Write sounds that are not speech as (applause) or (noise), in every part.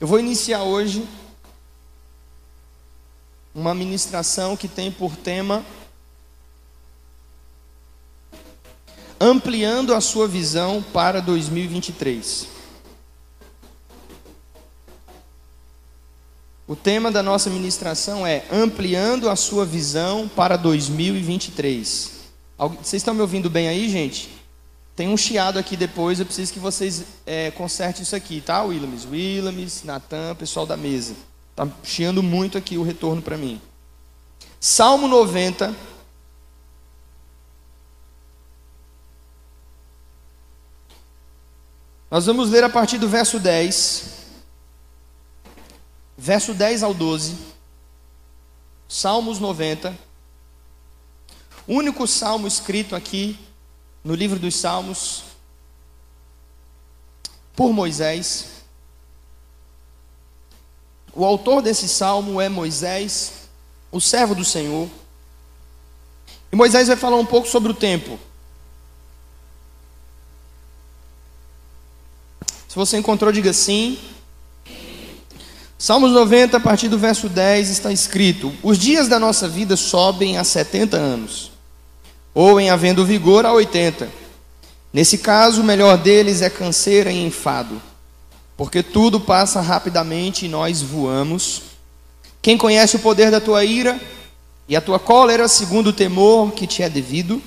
Eu vou iniciar hoje uma ministração que tem por tema Ampliando a sua visão para 2023. O tema da nossa ministração é Ampliando a sua visão para 2023. Vocês estão me ouvindo bem aí, gente? Tem um chiado aqui depois, eu preciso que vocês é, consertem isso aqui, tá, Willamis? Willamis, Natan, pessoal da mesa. Tá chiando muito aqui o retorno para mim. Salmo 90. Nós vamos ler a partir do verso 10 verso 10 ao 12, Salmos 90, único salmo escrito aqui no livro dos Salmos por Moisés. O autor desse salmo é Moisés, o servo do Senhor. E Moisés vai falar um pouco sobre o tempo. Se você encontrou, diga sim. Salmos 90, a partir do verso 10, está escrito: Os dias da nossa vida sobem a 70 anos, ou em havendo vigor a 80. Nesse caso, o melhor deles é canseira e enfado, porque tudo passa rapidamente e nós voamos. Quem conhece o poder da tua ira e a tua cólera, segundo o temor que te é devido,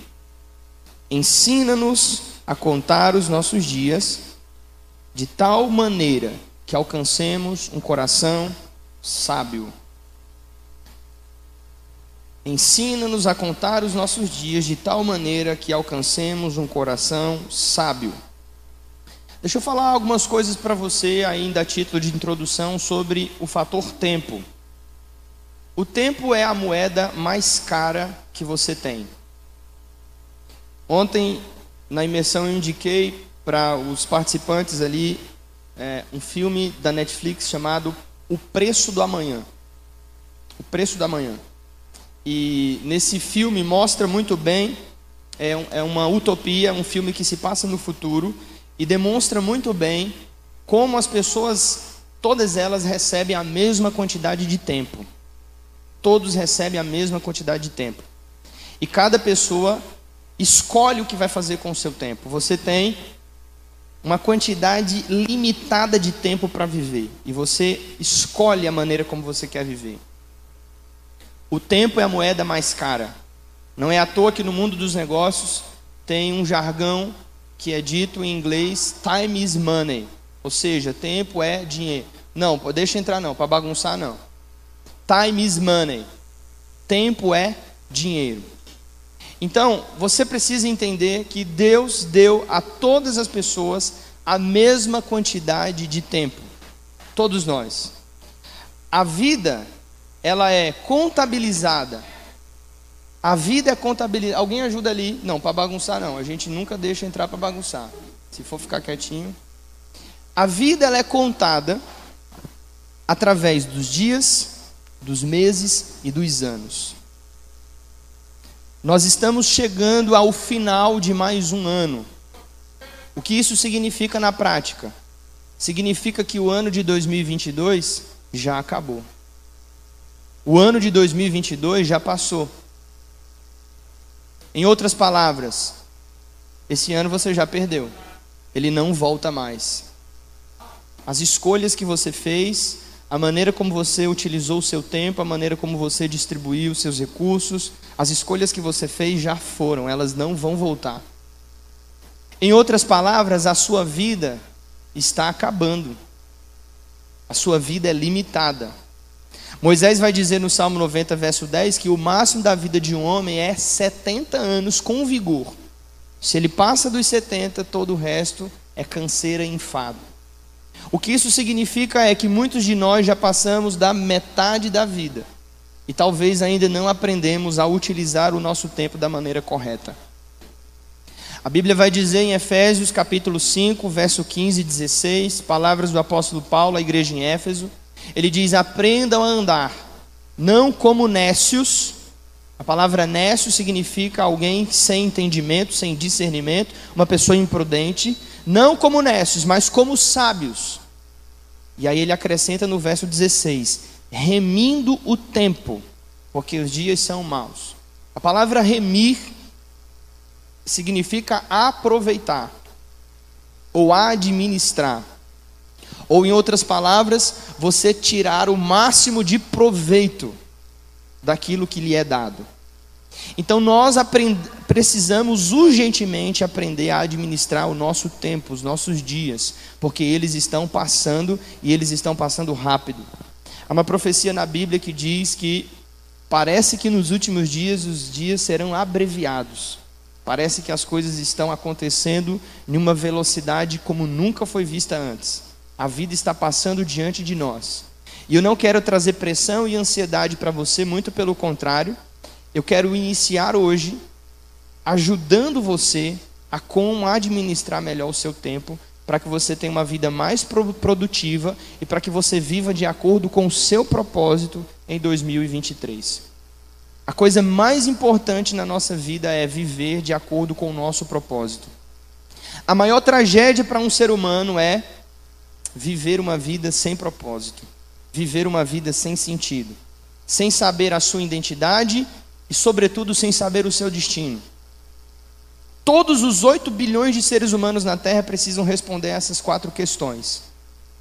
ensina-nos a contar os nossos dias de tal maneira que alcancemos um coração sábio. Ensina-nos a contar os nossos dias de tal maneira que alcancemos um coração sábio. Deixa eu falar algumas coisas para você, ainda a título de introdução, sobre o fator tempo. O tempo é a moeda mais cara que você tem. Ontem, na imersão, eu indiquei para os participantes ali é, um filme da Netflix chamado O Preço do Amanhã. O Preço do Amanhã. E nesse filme mostra muito bem, é, é uma utopia, um filme que se passa no futuro e demonstra muito bem como as pessoas, todas elas recebem a mesma quantidade de tempo. Todos recebem a mesma quantidade de tempo. E cada pessoa escolhe o que vai fazer com o seu tempo. Você tem uma quantidade limitada de tempo para viver e você escolhe a maneira como você quer viver. O tempo é a moeda mais cara. Não é à toa que no mundo dos negócios tem um jargão que é dito em inglês time is money, ou seja, tempo é dinheiro. Não, deixa entrar não, para bagunçar não. Time is money. Tempo é dinheiro. Então, você precisa entender que Deus deu a todas as pessoas a mesma quantidade de tempo. Todos nós. A vida, ela é contabilizada. A vida é contabilizada. Alguém ajuda ali? Não, para bagunçar não. A gente nunca deixa entrar para bagunçar. Se for ficar quietinho. A vida ela é contada através dos dias, dos meses e dos anos. Nós estamos chegando ao final de mais um ano. O que isso significa na prática? Significa que o ano de 2022 já acabou. O ano de 2022 já passou. Em outras palavras, esse ano você já perdeu. Ele não volta mais. As escolhas que você fez, a maneira como você utilizou o seu tempo, a maneira como você distribuiu os seus recursos, as escolhas que você fez já foram, elas não vão voltar. Em outras palavras, a sua vida está acabando. A sua vida é limitada. Moisés vai dizer no Salmo 90, verso 10, que o máximo da vida de um homem é 70 anos com vigor. Se ele passa dos 70, todo o resto é canseira e enfado. O que isso significa é que muitos de nós já passamos da metade da vida e talvez ainda não aprendemos a utilizar o nosso tempo da maneira correta. A Bíblia vai dizer em Efésios capítulo 5, verso 15 e 16, palavras do apóstolo Paulo à igreja em Éfeso. Ele diz: Aprendam a andar, não como nécios. A palavra nécio significa alguém sem entendimento, sem discernimento, uma pessoa imprudente não como necios, mas como sábios. E aí ele acrescenta no verso 16: remindo o tempo, porque os dias são maus. A palavra remir significa aproveitar ou administrar. Ou, em outras palavras, você tirar o máximo de proveito daquilo que lhe é dado. Então, nós precisamos urgentemente aprender a administrar o nosso tempo, os nossos dias, porque eles estão passando e eles estão passando rápido. Há uma profecia na Bíblia que diz que parece que nos últimos dias os dias serão abreviados. Parece que as coisas estão acontecendo em uma velocidade como nunca foi vista antes. A vida está passando diante de nós. E eu não quero trazer pressão e ansiedade para você, muito pelo contrário. Eu quero iniciar hoje ajudando você a como administrar melhor o seu tempo, para que você tenha uma vida mais produtiva e para que você viva de acordo com o seu propósito em 2023. A coisa mais importante na nossa vida é viver de acordo com o nosso propósito. A maior tragédia para um ser humano é viver uma vida sem propósito, viver uma vida sem sentido, sem saber a sua identidade e, sobretudo, sem saber o seu destino. Todos os 8 bilhões de seres humanos na Terra precisam responder essas quatro questões: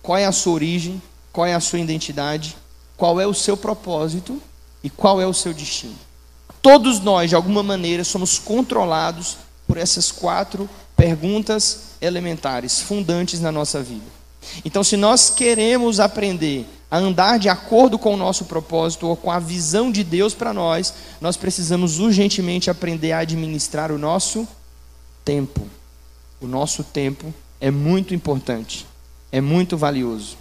qual é a sua origem, qual é a sua identidade, qual é o seu propósito e qual é o seu destino. Todos nós, de alguma maneira, somos controlados por essas quatro perguntas elementares, fundantes na nossa vida. Então, se nós queremos aprender a andar de acordo com o nosso propósito ou com a visão de Deus para nós, nós precisamos urgentemente aprender a administrar o nosso tempo. O nosso tempo é muito importante, é muito valioso.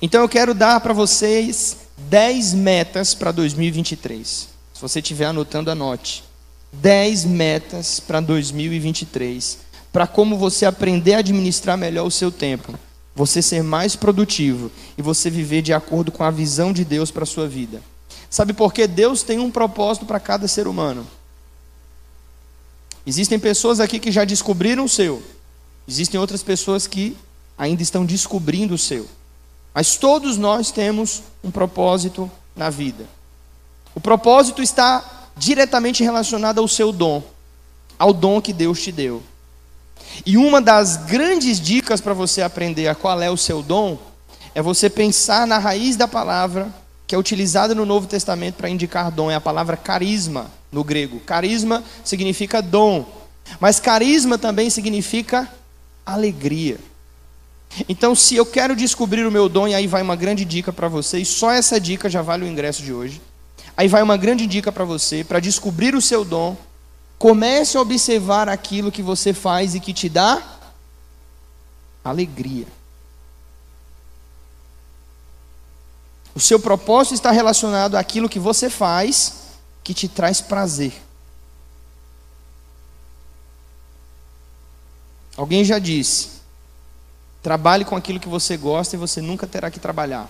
Então, eu quero dar para vocês 10 metas para 2023. Se você estiver anotando, anote. 10 metas para 2023 para como você aprender a administrar melhor o seu tempo, você ser mais produtivo e você viver de acordo com a visão de Deus para a sua vida. Sabe por quê? Deus tem um propósito para cada ser humano. Existem pessoas aqui que já descobriram o seu. Existem outras pessoas que ainda estão descobrindo o seu. Mas todos nós temos um propósito na vida. O propósito está diretamente relacionado ao seu dom, ao dom que Deus te deu. E uma das grandes dicas para você aprender a qual é o seu dom é você pensar na raiz da palavra que é utilizada no Novo Testamento para indicar dom, é a palavra carisma no grego. Carisma significa dom, mas carisma também significa alegria. Então, se eu quero descobrir o meu dom, e aí vai uma grande dica para vocês, só essa dica já vale o ingresso de hoje. Aí vai uma grande dica para você, para descobrir o seu dom, Comece a observar aquilo que você faz e que te dá alegria. O seu propósito está relacionado àquilo que você faz que te traz prazer. Alguém já disse: trabalhe com aquilo que você gosta e você nunca terá que trabalhar.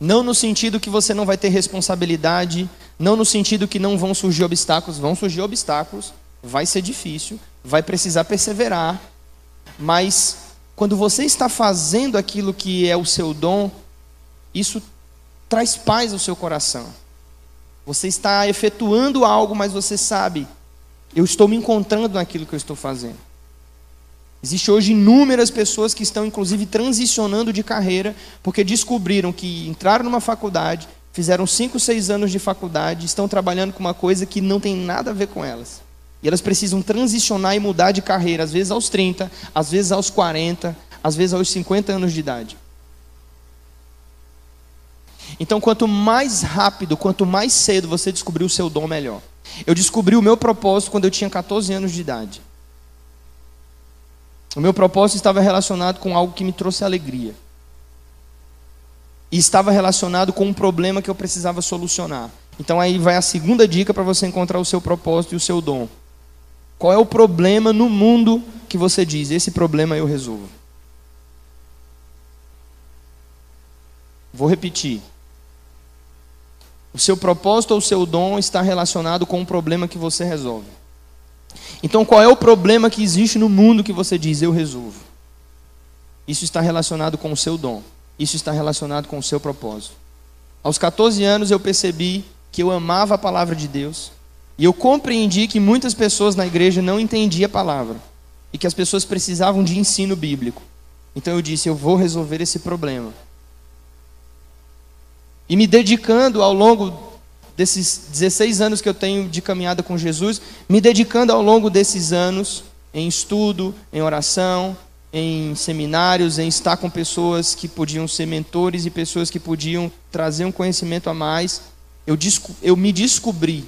Não no sentido que você não vai ter responsabilidade, não no sentido que não vão surgir obstáculos, vão surgir obstáculos, vai ser difícil, vai precisar perseverar, mas quando você está fazendo aquilo que é o seu dom, isso traz paz ao seu coração. Você está efetuando algo, mas você sabe, eu estou me encontrando naquilo que eu estou fazendo. Existe hoje inúmeras pessoas que estão, inclusive, transicionando de carreira, porque descobriram que entraram numa faculdade, fizeram 5, 6 anos de faculdade, estão trabalhando com uma coisa que não tem nada a ver com elas. E elas precisam transicionar e mudar de carreira, às vezes aos 30, às vezes aos 40, às vezes aos 50 anos de idade. Então, quanto mais rápido, quanto mais cedo você descobrir o seu dom, melhor. Eu descobri o meu propósito quando eu tinha 14 anos de idade. O meu propósito estava relacionado com algo que me trouxe alegria. E estava relacionado com um problema que eu precisava solucionar. Então aí vai a segunda dica para você encontrar o seu propósito e o seu dom. Qual é o problema no mundo que você diz? Esse problema eu resolvo. Vou repetir. O seu propósito ou o seu dom está relacionado com um problema que você resolve. Então, qual é o problema que existe no mundo que você diz eu resolvo? Isso está relacionado com o seu dom. Isso está relacionado com o seu propósito. Aos 14 anos eu percebi que eu amava a palavra de Deus e eu compreendi que muitas pessoas na igreja não entendiam a palavra e que as pessoas precisavam de ensino bíblico. Então eu disse: eu vou resolver esse problema. E me dedicando ao longo desses 16 anos que eu tenho de caminhada com Jesus, me dedicando ao longo desses anos em estudo, em oração, em seminários, em estar com pessoas que podiam ser mentores e pessoas que podiam trazer um conhecimento a mais, eu, eu me descobri.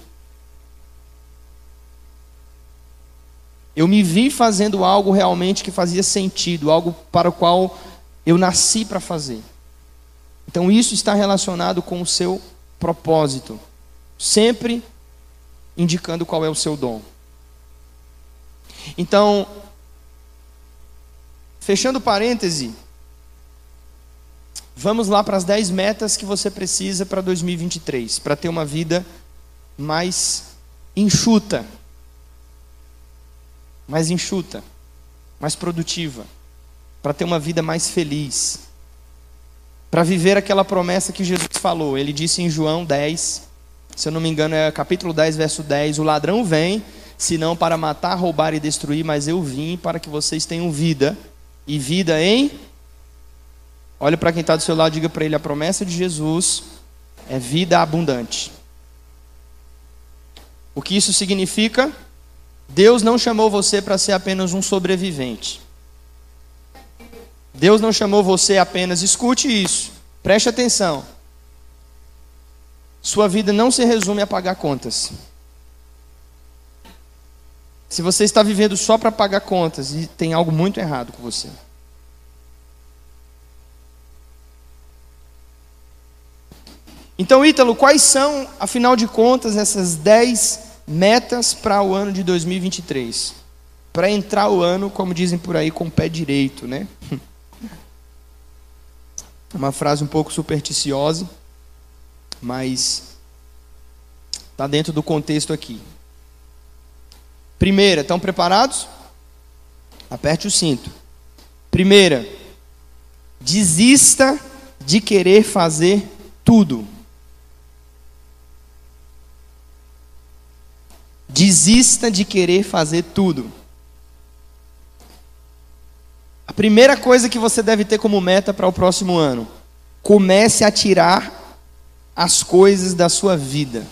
Eu me vi fazendo algo realmente que fazia sentido, algo para o qual eu nasci para fazer. Então isso está relacionado com o seu propósito sempre indicando qual é o seu dom. Então, fechando parêntese, vamos lá para as 10 metas que você precisa para 2023, para ter uma vida mais enxuta, mais enxuta, mais produtiva, para ter uma vida mais feliz, para viver aquela promessa que Jesus falou. Ele disse em João 10, se eu não me engano, é capítulo 10, verso 10: O ladrão vem, senão para matar, roubar e destruir, mas eu vim para que vocês tenham vida, e vida em. Olha para quem está do seu lado, diga para ele: a promessa de Jesus é vida abundante. O que isso significa? Deus não chamou você para ser apenas um sobrevivente. Deus não chamou você apenas, escute isso, preste atenção. Sua vida não se resume a pagar contas. Se você está vivendo só para pagar contas, e tem algo muito errado com você. Então, Ítalo, quais são, afinal de contas, essas 10 metas para o ano de 2023? Para entrar o ano, como dizem por aí, com o pé direito, né? (laughs) Uma frase um pouco supersticiosa mas está dentro do contexto aqui. Primeira, estão preparados? Aperte o cinto. Primeira, desista de querer fazer tudo. Desista de querer fazer tudo. A primeira coisa que você deve ter como meta para o próximo ano: comece a tirar as coisas da sua vida.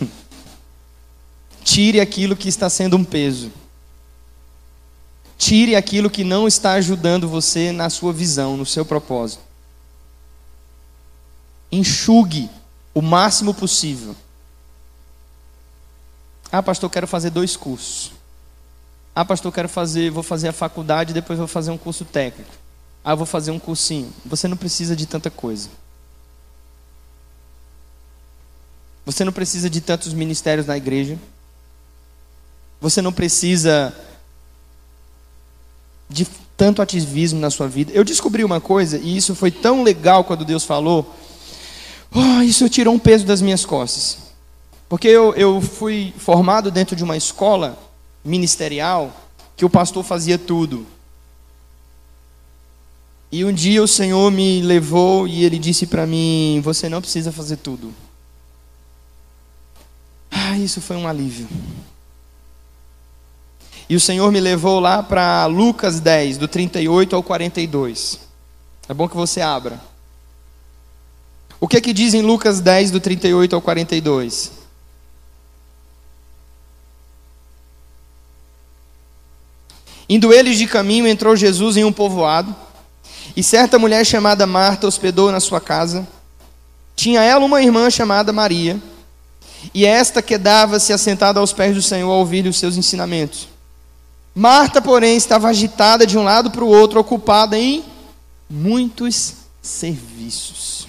(laughs) Tire aquilo que está sendo um peso. Tire aquilo que não está ajudando você na sua visão, no seu propósito. Enxugue o máximo possível. Ah, pastor, quero fazer dois cursos. Ah, pastor, quero fazer, vou fazer a faculdade, depois vou fazer um curso técnico. Ah, vou fazer um cursinho. Você não precisa de tanta coisa. Você não precisa de tantos ministérios na igreja. Você não precisa de tanto ativismo na sua vida. Eu descobri uma coisa, e isso foi tão legal quando Deus falou. Oh, isso tirou um peso das minhas costas. Porque eu, eu fui formado dentro de uma escola ministerial que o pastor fazia tudo. E um dia o Senhor me levou e ele disse para mim: Você não precisa fazer tudo. Ah, isso foi um alívio. E o Senhor me levou lá para Lucas 10, do 38 ao 42. É bom que você abra. O que é que diz em Lucas 10, do 38 ao 42? Indo eles de caminho, entrou Jesus em um povoado, e certa mulher chamada Marta hospedou na sua casa. Tinha ela uma irmã chamada Maria e esta quedava-se assentada aos pés do Senhor a ouvir os seus ensinamentos. Marta, porém, estava agitada de um lado para o outro, ocupada em muitos serviços.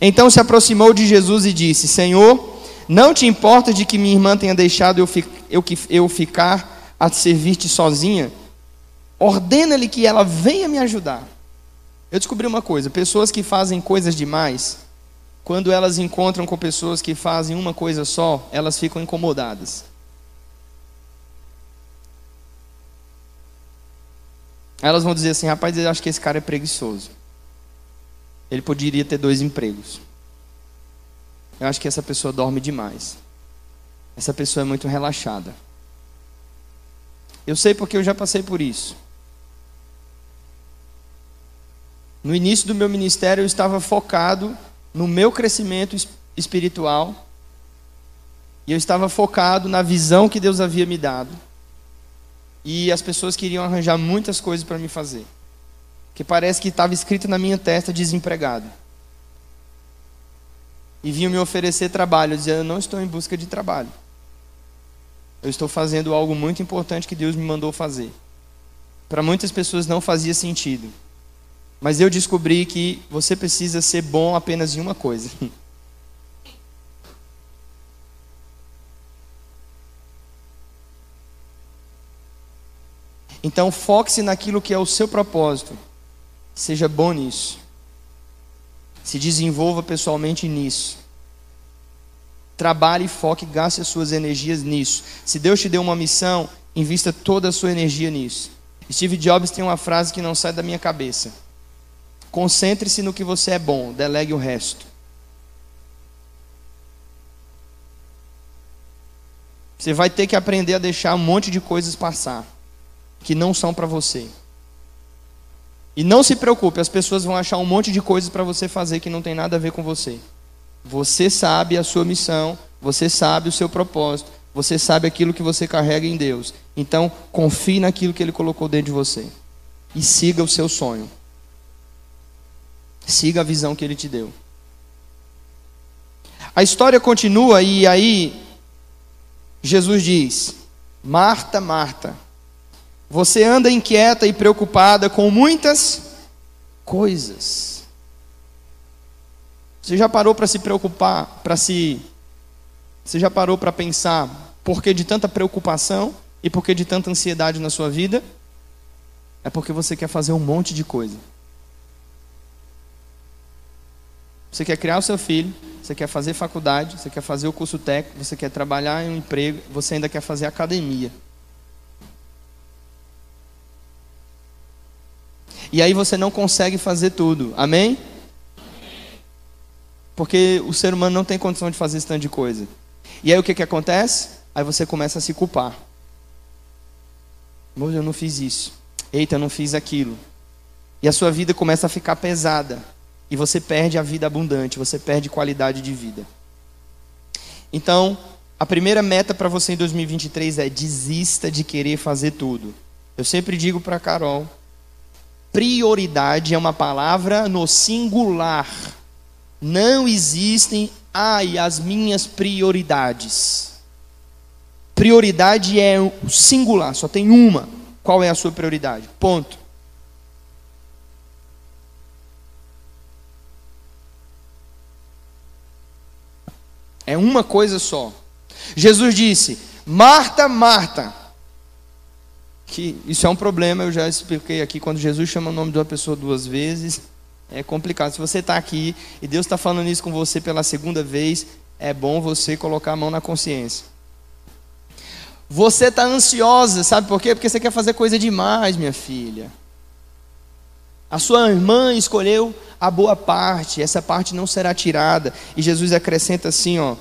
Então se aproximou de Jesus e disse: Senhor, não te importa de que minha irmã tenha deixado eu, fi eu, eu ficar a servir-te sozinha? Ordena-lhe que ela venha me ajudar. Eu descobri uma coisa: pessoas que fazem coisas demais quando elas encontram com pessoas que fazem uma coisa só, elas ficam incomodadas. Elas vão dizer assim: rapaz, eu acho que esse cara é preguiçoso. Ele poderia ter dois empregos. Eu acho que essa pessoa dorme demais. Essa pessoa é muito relaxada. Eu sei porque eu já passei por isso. No início do meu ministério, eu estava focado no meu crescimento espiritual. E eu estava focado na visão que Deus havia me dado. E as pessoas queriam arranjar muitas coisas para me fazer. Que parece que estava escrito na minha testa desempregado. E vinham me oferecer trabalho. Dizia, eu não estou em busca de trabalho. Eu estou fazendo algo muito importante que Deus me mandou fazer. Para muitas pessoas não fazia sentido. Mas eu descobri que você precisa ser bom apenas em uma coisa. (laughs) Então foque-se naquilo que é o seu propósito. Seja bom nisso. Se desenvolva pessoalmente nisso. Trabalhe, foque, gaste as suas energias nisso. Se Deus te deu uma missão, invista toda a sua energia nisso. Steve Jobs tem uma frase que não sai da minha cabeça. Concentre-se no que você é bom, delegue o resto. Você vai ter que aprender a deixar um monte de coisas passar que não são para você. E não se preocupe, as pessoas vão achar um monte de coisas para você fazer que não tem nada a ver com você. Você sabe a sua missão, você sabe o seu propósito, você sabe aquilo que você carrega em Deus. Então, confie naquilo que Ele colocou dentro de você. E siga o seu sonho. Siga a visão que Ele te deu. A história continua e aí Jesus diz: Marta, Marta, você anda inquieta e preocupada com muitas coisas. Você já parou para se preocupar, para se Você já parou para pensar por que de tanta preocupação e por que de tanta ansiedade na sua vida? É porque você quer fazer um monte de coisa. Você quer criar o seu filho, você quer fazer faculdade, você quer fazer o curso técnico, você quer trabalhar em um emprego, você ainda quer fazer academia. E aí você não consegue fazer tudo. Amém? Porque o ser humano não tem condição de fazer esse tanto de coisa. E aí o que, que acontece? Aí você começa a se culpar. Moço, eu não fiz isso. Eita, eu não fiz aquilo. E a sua vida começa a ficar pesada. E você perde a vida abundante, você perde qualidade de vida. Então, a primeira meta para você em 2023 é desista de querer fazer tudo. Eu sempre digo para Carol Prioridade é uma palavra no singular. Não existem, ai, as minhas prioridades. Prioridade é o singular, só tem uma. Qual é a sua prioridade? Ponto. É uma coisa só. Jesus disse: Marta, Marta, que isso é um problema, eu já expliquei aqui, quando Jesus chama o nome de uma pessoa duas vezes, é complicado. Se você está aqui e Deus está falando isso com você pela segunda vez, é bom você colocar a mão na consciência. Você está ansiosa, sabe por quê? Porque você quer fazer coisa demais, minha filha. A sua irmã escolheu a boa parte, essa parte não será tirada. E Jesus acrescenta assim, ó: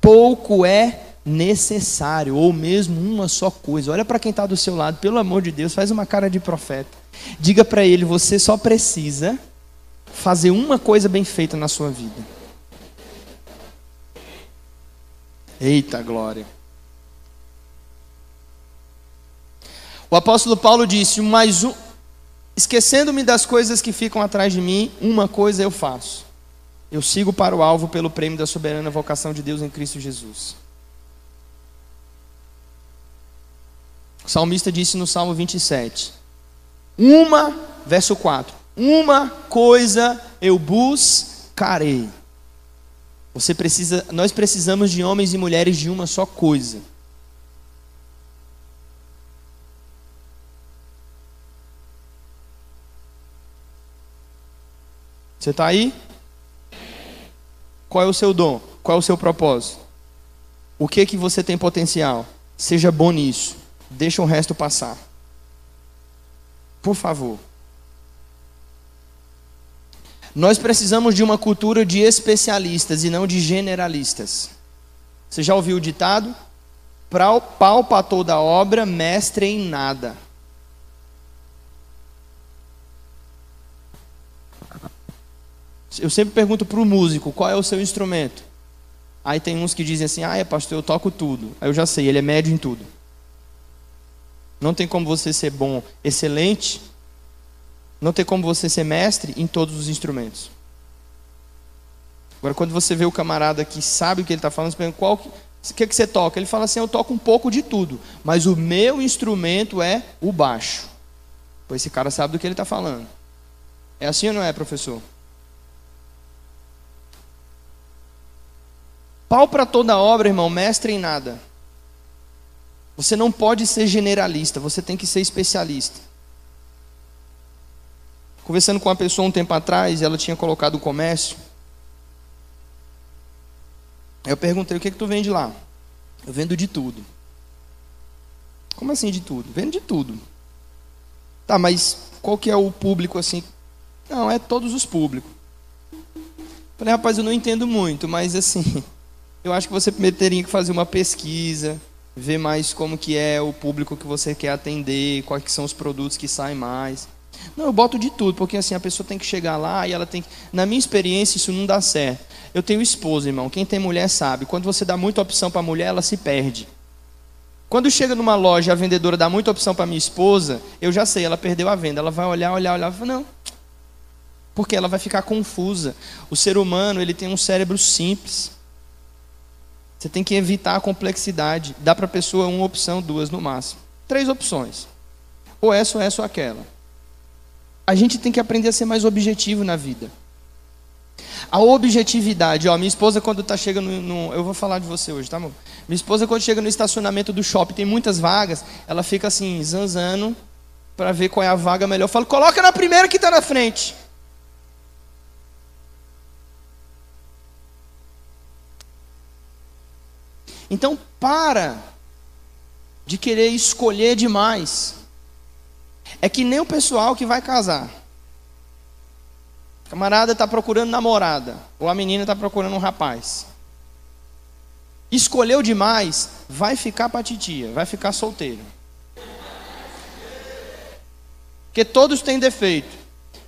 pouco é necessário, ou mesmo uma só coisa. Olha para quem está do seu lado, pelo amor de Deus, faz uma cara de profeta. Diga para ele: você só precisa fazer uma coisa bem feita na sua vida. Eita glória. O apóstolo Paulo disse: Mas um, esquecendo-me das coisas que ficam atrás de mim, uma coisa eu faço. Eu sigo para o alvo pelo prêmio da soberana vocação de Deus em Cristo Jesus. O salmista disse no Salmo 27. Uma, verso 4. Uma coisa eu buscarei. Você precisa, nós precisamos de homens e mulheres de uma só coisa. Você está aí? Qual é o seu dom? Qual é o seu propósito? O que que você tem potencial? Seja bom nisso. Deixa o resto passar. Por favor. Nós precisamos de uma cultura de especialistas e não de generalistas. Você já ouviu o ditado? Pau para toda obra, mestre em nada. Eu sempre pergunto para o músico qual é o seu instrumento. Aí tem uns que dizem assim: ah, é pastor, eu toco tudo. Aí eu já sei, ele é médio em tudo. Não tem como você ser bom, excelente. Não tem como você ser mestre em todos os instrumentos. Agora, quando você vê o camarada que sabe o que ele está falando, você pergunta qual que, que, que você toca? Ele fala assim: eu toco um pouco de tudo, mas o meu instrumento é o baixo. Pois esse cara sabe do que ele está falando. É assim ou não é, professor? Pau para toda obra, irmão, mestre em nada. Você não pode ser generalista, você tem que ser especialista. Conversando com uma pessoa um tempo atrás, ela tinha colocado o comércio. Eu perguntei: o que, é que tu vende lá? Eu vendo de tudo. Como assim de tudo? Vendo de tudo. Tá, mas qual que é o público assim? Não, é todos os públicos. Falei, rapaz, eu não entendo muito, mas assim, (laughs) eu acho que você primeiro teria que fazer uma pesquisa, ver mais como que é o público que você quer atender, quais que são os produtos que saem mais. Não, eu boto de tudo, porque assim a pessoa tem que chegar lá e ela tem que... Na minha experiência, isso não dá certo. Eu tenho esposa, irmão. Quem tem mulher sabe. Quando você dá muita opção para a mulher, ela se perde. Quando chega numa loja, a vendedora dá muita opção para minha esposa, eu já sei, ela perdeu a venda. Ela vai olhar, olhar, olhar, não. Porque ela vai ficar confusa. O ser humano, ele tem um cérebro simples. Você tem que evitar a complexidade. Dá para a pessoa uma opção, duas no máximo. Três opções. Ou essa, ou essa, ou aquela. A gente tem que aprender a ser mais objetivo na vida. A objetividade, ó, minha esposa quando está chegando no, eu vou falar de você hoje, tá amor? Minha esposa quando chega no estacionamento do shopping, tem muitas vagas, ela fica assim, zanzando, para ver qual é a vaga melhor. Eu falo, coloca na primeira que está na frente. Então para de querer escolher demais. É que nem o pessoal que vai casar. Camarada está procurando namorada, ou a menina está procurando um rapaz. Escolheu demais, vai ficar para titia, vai ficar solteiro. Porque todos têm defeito.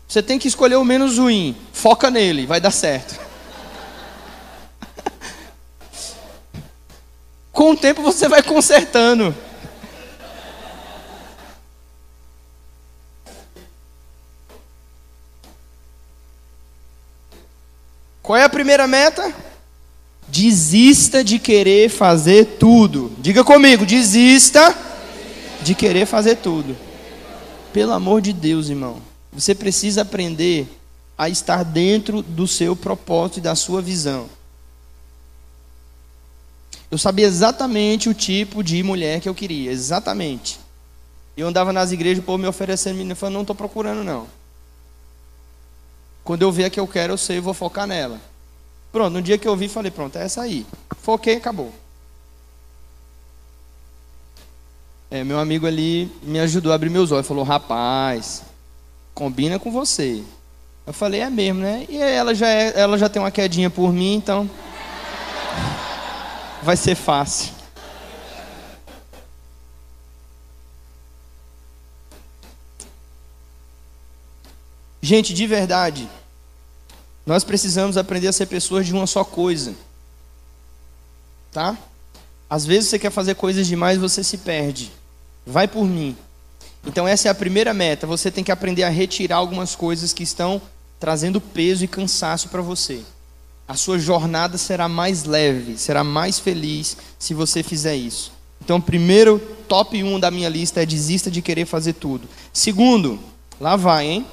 Você tem que escolher o menos ruim. Foca nele, vai dar certo. Com o tempo você vai consertando. Qual é a primeira meta? Desista de querer fazer tudo. Diga comigo, desista de querer fazer tudo. Pelo amor de Deus, irmão. Você precisa aprender a estar dentro do seu propósito e da sua visão. Eu sabia exatamente o tipo de mulher que eu queria, exatamente. Eu andava nas igrejas, o povo me oferecendo menina, falando, não estou procurando não. Quando eu ver a que eu quero, eu sei, eu vou focar nela. Pronto, no dia que eu vi, falei, pronto, é essa aí. Foquei, acabou. É, meu amigo ali me ajudou a abrir meus olhos. Falou, rapaz, combina com você. Eu falei, é mesmo, né? E ela já, é, ela já tem uma quedinha por mim, então. Vai ser fácil. Gente, de verdade, nós precisamos aprender a ser pessoas de uma só coisa. Tá? Às vezes você quer fazer coisas demais você se perde. Vai por mim. Então essa é a primeira meta. Você tem que aprender a retirar algumas coisas que estão trazendo peso e cansaço para você. A sua jornada será mais leve, será mais feliz se você fizer isso. Então, primeiro, top 1 da minha lista é desista de querer fazer tudo. Segundo, lá vai, hein?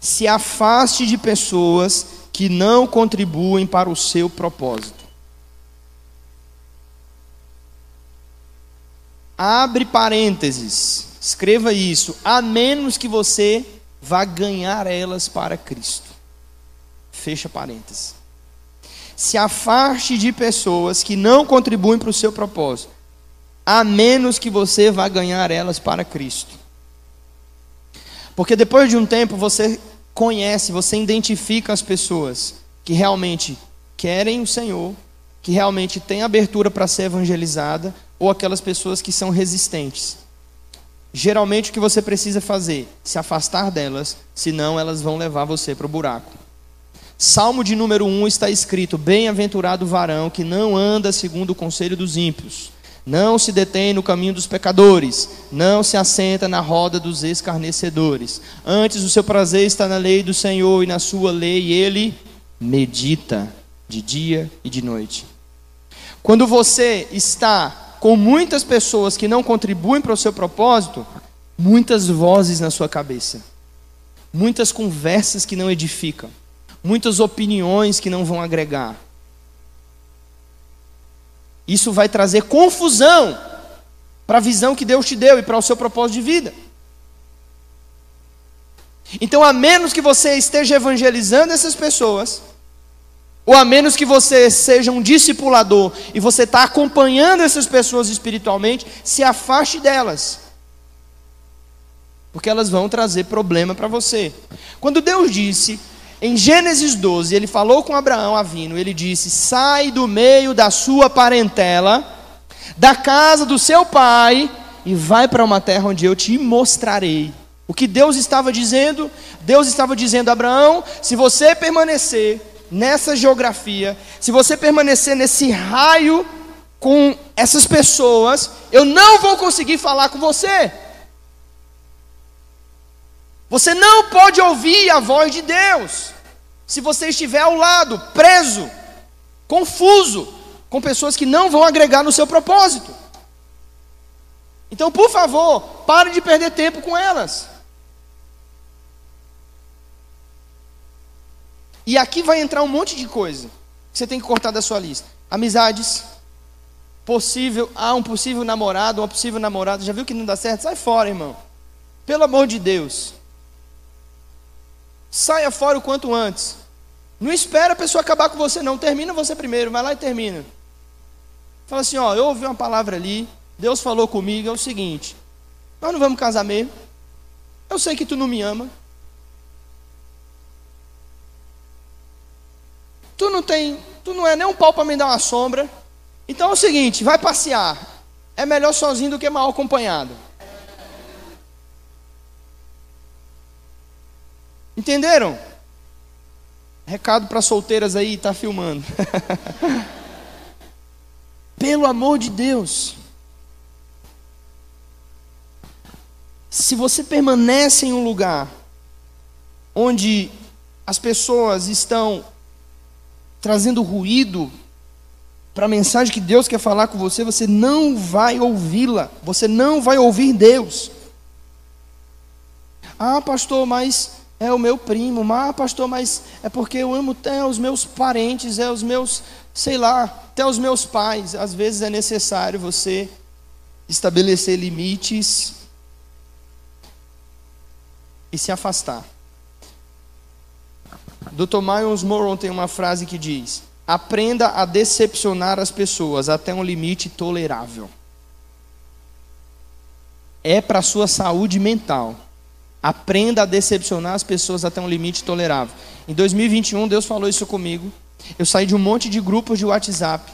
se afaste de pessoas que não contribuem para o seu propósito. Abre parênteses, escreva isso, a menos que você vá ganhar elas para Cristo. Fecha parênteses. Se afaste de pessoas que não contribuem para o seu propósito, a menos que você vá ganhar elas para Cristo. Porque depois de um tempo você conhece, você identifica as pessoas que realmente querem o Senhor, que realmente têm abertura para ser evangelizada, ou aquelas pessoas que são resistentes. Geralmente o que você precisa fazer? Se afastar delas, senão elas vão levar você para o buraco. Salmo de número 1 está escrito: Bem-aventurado o varão que não anda segundo o conselho dos ímpios, não se detém no caminho dos pecadores, não se assenta na roda dos escarnecedores. Antes o seu prazer está na lei do Senhor e na sua lei ele medita de dia e de noite. Quando você está com muitas pessoas que não contribuem para o seu propósito, muitas vozes na sua cabeça, muitas conversas que não edificam, muitas opiniões que não vão agregar. Isso vai trazer confusão para a visão que Deus te deu e para o seu propósito de vida. Então, a menos que você esteja evangelizando essas pessoas, ou a menos que você seja um discipulador e você está acompanhando essas pessoas espiritualmente, se afaste delas. Porque elas vão trazer problema para você. Quando Deus disse, em Gênesis 12, ele falou com Abraão Avino, ele disse: Sai do meio da sua parentela, da casa do seu pai, e vai para uma terra onde eu te mostrarei. O que Deus estava dizendo? Deus estava dizendo a Abraão: se você permanecer nessa geografia, se você permanecer nesse raio com essas pessoas, eu não vou conseguir falar com você. Você não pode ouvir a voz de Deus se você estiver ao lado, preso, confuso, com pessoas que não vão agregar no seu propósito. Então, por favor, pare de perder tempo com elas. E aqui vai entrar um monte de coisa que você tem que cortar da sua lista. Amizades, possível, ah, um possível namorado, uma possível namorada, já viu que não dá certo? Sai fora, irmão. Pelo amor de Deus. Saia fora o quanto antes. Não espera a pessoa acabar com você, não. Termina você primeiro, vai lá e termina. Fala assim, ó, eu ouvi uma palavra ali, Deus falou comigo, é o seguinte, nós não vamos casar mesmo. Eu sei que tu não me ama. Tu não tem, tu não é nem um pau para me dar uma sombra. Então é o seguinte, vai passear. É melhor sozinho do que mal acompanhado. Entenderam? Recado para solteiras aí, tá filmando. (laughs) Pelo amor de Deus. Se você permanece em um lugar onde as pessoas estão trazendo ruído para a mensagem que Deus quer falar com você, você não vai ouvi-la, você não vai ouvir Deus. Ah, pastor, mas é o meu primo. Ah, pastor, mas é porque eu amo até os meus parentes, é os meus, sei lá, até os meus pais. Às vezes é necessário você estabelecer limites e se afastar. Dr. Miles Moron tem uma frase que diz: Aprenda a decepcionar as pessoas até um limite tolerável. É para sua saúde mental. Aprenda a decepcionar as pessoas até um limite tolerável. Em 2021, Deus falou isso comigo. Eu saí de um monte de grupos de WhatsApp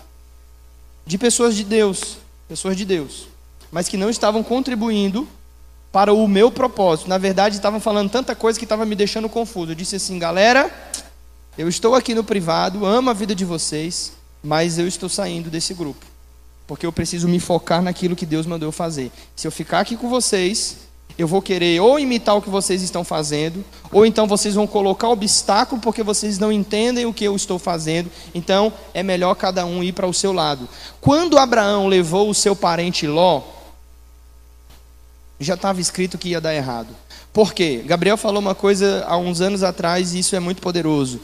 de pessoas de Deus, pessoas de Deus, mas que não estavam contribuindo para o meu propósito. Na verdade, estavam falando tanta coisa que estava me deixando confuso. Eu disse assim, galera, eu estou aqui no privado, amo a vida de vocês, mas eu estou saindo desse grupo. Porque eu preciso me focar naquilo que Deus mandou eu fazer. Se eu ficar aqui com vocês, eu vou querer ou imitar o que vocês estão fazendo, ou então vocês vão colocar obstáculo porque vocês não entendem o que eu estou fazendo. Então é melhor cada um ir para o seu lado. Quando Abraão levou o seu parente Ló, já estava escrito que ia dar errado. Por quê? Gabriel falou uma coisa há uns anos atrás e isso é muito poderoso.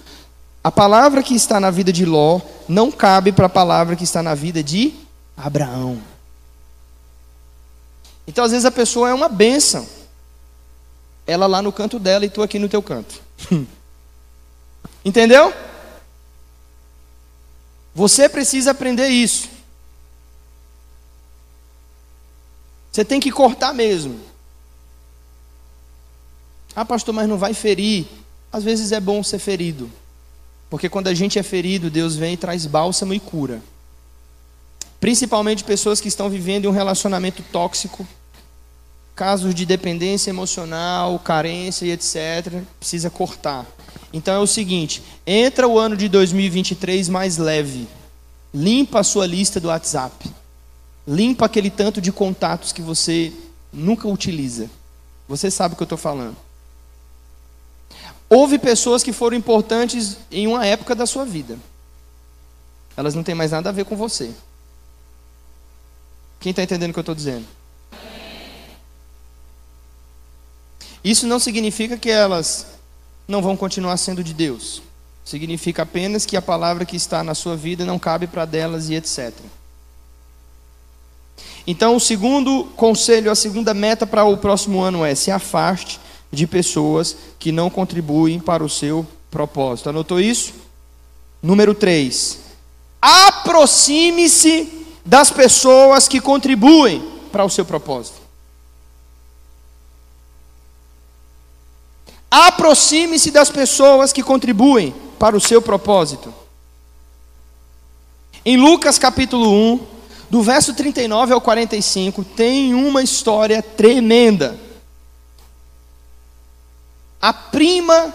A palavra que está na vida de Ló não cabe para a palavra que está na vida de Abraão. Então, às vezes, a pessoa é uma bênção. Ela lá no canto dela e tu aqui no teu canto. (laughs) Entendeu? Você precisa aprender isso. Você tem que cortar mesmo. Ah, pastor, mas não vai ferir. Às vezes é bom ser ferido. Porque quando a gente é ferido, Deus vem e traz bálsamo e cura. Principalmente pessoas que estão vivendo um relacionamento tóxico, casos de dependência emocional, carência e etc. Precisa cortar. Então é o seguinte: entra o ano de 2023 mais leve. Limpa a sua lista do WhatsApp. Limpa aquele tanto de contatos que você nunca utiliza. Você sabe o que eu estou falando. Houve pessoas que foram importantes em uma época da sua vida. Elas não têm mais nada a ver com você. Quem está entendendo o que eu estou dizendo? Isso não significa que elas não vão continuar sendo de Deus. Significa apenas que a palavra que está na sua vida não cabe para delas e etc. Então, o segundo conselho, a segunda meta para o próximo ano é: se afaste de pessoas que não contribuem para o seu propósito. Anotou isso? Número 3. Aproxime-se das pessoas que contribuem para o seu propósito. Aproxime-se das pessoas que contribuem para o seu propósito. Em Lucas capítulo 1, do verso 39 ao 45, tem uma história tremenda. A prima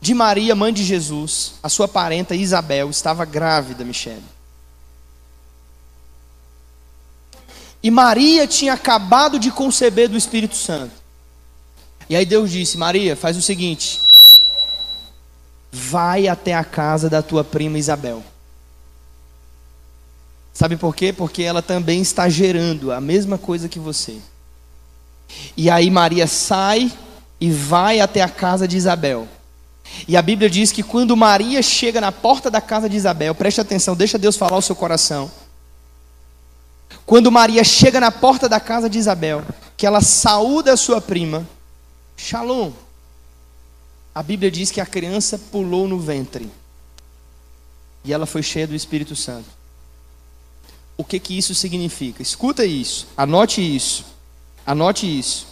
de Maria, mãe de Jesus, a sua parenta Isabel, estava grávida, Michele. E Maria tinha acabado de conceber do Espírito Santo. E aí Deus disse: Maria, faz o seguinte: vai até a casa da tua prima Isabel. Sabe por quê? Porque ela também está gerando a mesma coisa que você. E aí Maria sai e vai até a casa de Isabel. E a Bíblia diz que quando Maria chega na porta da casa de Isabel, preste atenção, deixa Deus falar o seu coração. Quando Maria chega na porta da casa de Isabel, que ela saúda a sua prima, Shalom. A Bíblia diz que a criança pulou no ventre. E ela foi cheia do Espírito Santo o que, que isso significa. Escuta isso, anote isso, anote isso.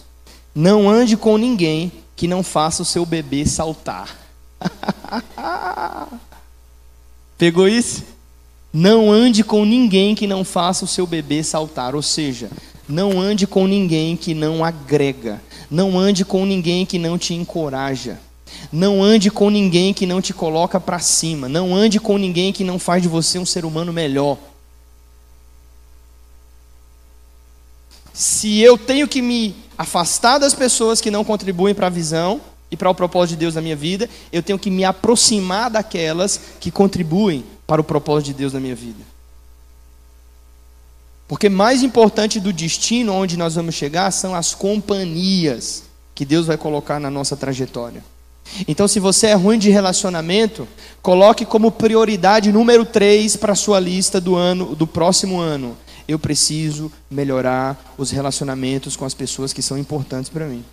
Não ande com ninguém que não faça o seu bebê saltar. (laughs) Pegou isso? Não ande com ninguém que não faça o seu bebê saltar. Ou seja, não ande com ninguém que não agrega. Não ande com ninguém que não te encoraja. Não ande com ninguém que não te coloca para cima. Não ande com ninguém que não faz de você um ser humano melhor. se eu tenho que me afastar das pessoas que não contribuem para a visão e para o propósito de Deus na minha vida, eu tenho que me aproximar daquelas que contribuem para o propósito de Deus na minha vida. Porque mais importante do destino onde nós vamos chegar são as companhias que Deus vai colocar na nossa trajetória. Então, se você é ruim de relacionamento, coloque como prioridade número 3 para a sua lista do ano, do próximo ano eu preciso melhorar os relacionamentos com as pessoas que são importantes para mim.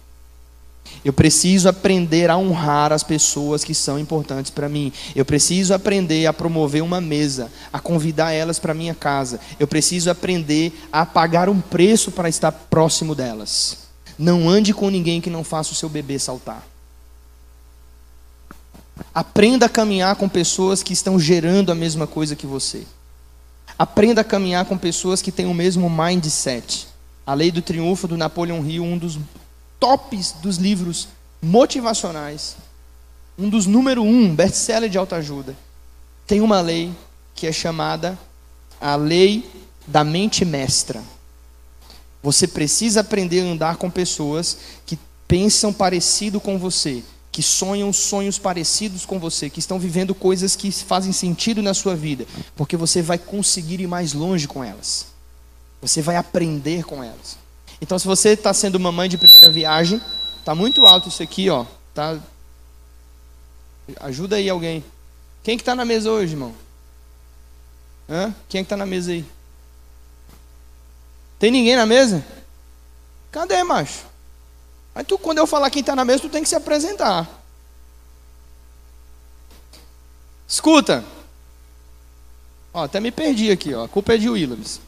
Eu preciso aprender a honrar as pessoas que são importantes para mim. Eu preciso aprender a promover uma mesa, a convidar elas para minha casa. Eu preciso aprender a pagar um preço para estar próximo delas. Não ande com ninguém que não faça o seu bebê saltar. Aprenda a caminhar com pessoas que estão gerando a mesma coisa que você. Aprenda a caminhar com pessoas que têm o mesmo mindset. A Lei do Triunfo do Napoleão Hill, um dos tops dos livros motivacionais, um dos número um, best-seller de autoajuda, tem uma lei que é chamada a lei da mente mestra. Você precisa aprender a andar com pessoas que pensam parecido com você, que sonham sonhos parecidos com você, que estão vivendo coisas que fazem sentido na sua vida, porque você vai conseguir ir mais longe com elas. Você vai aprender com elas. Então, se você está sendo mamãe de primeira viagem, tá muito alto isso aqui, ó. Tá. Ajuda aí alguém. Quem que está na mesa hoje, irmão? Hã? Quem é que está na mesa aí? Tem ninguém na mesa? Cadê, macho? Aí tu, quando eu falar quem está na mesa, tu tem que se apresentar. Escuta. Ó, até me perdi aqui, ó. A culpa é de Williams.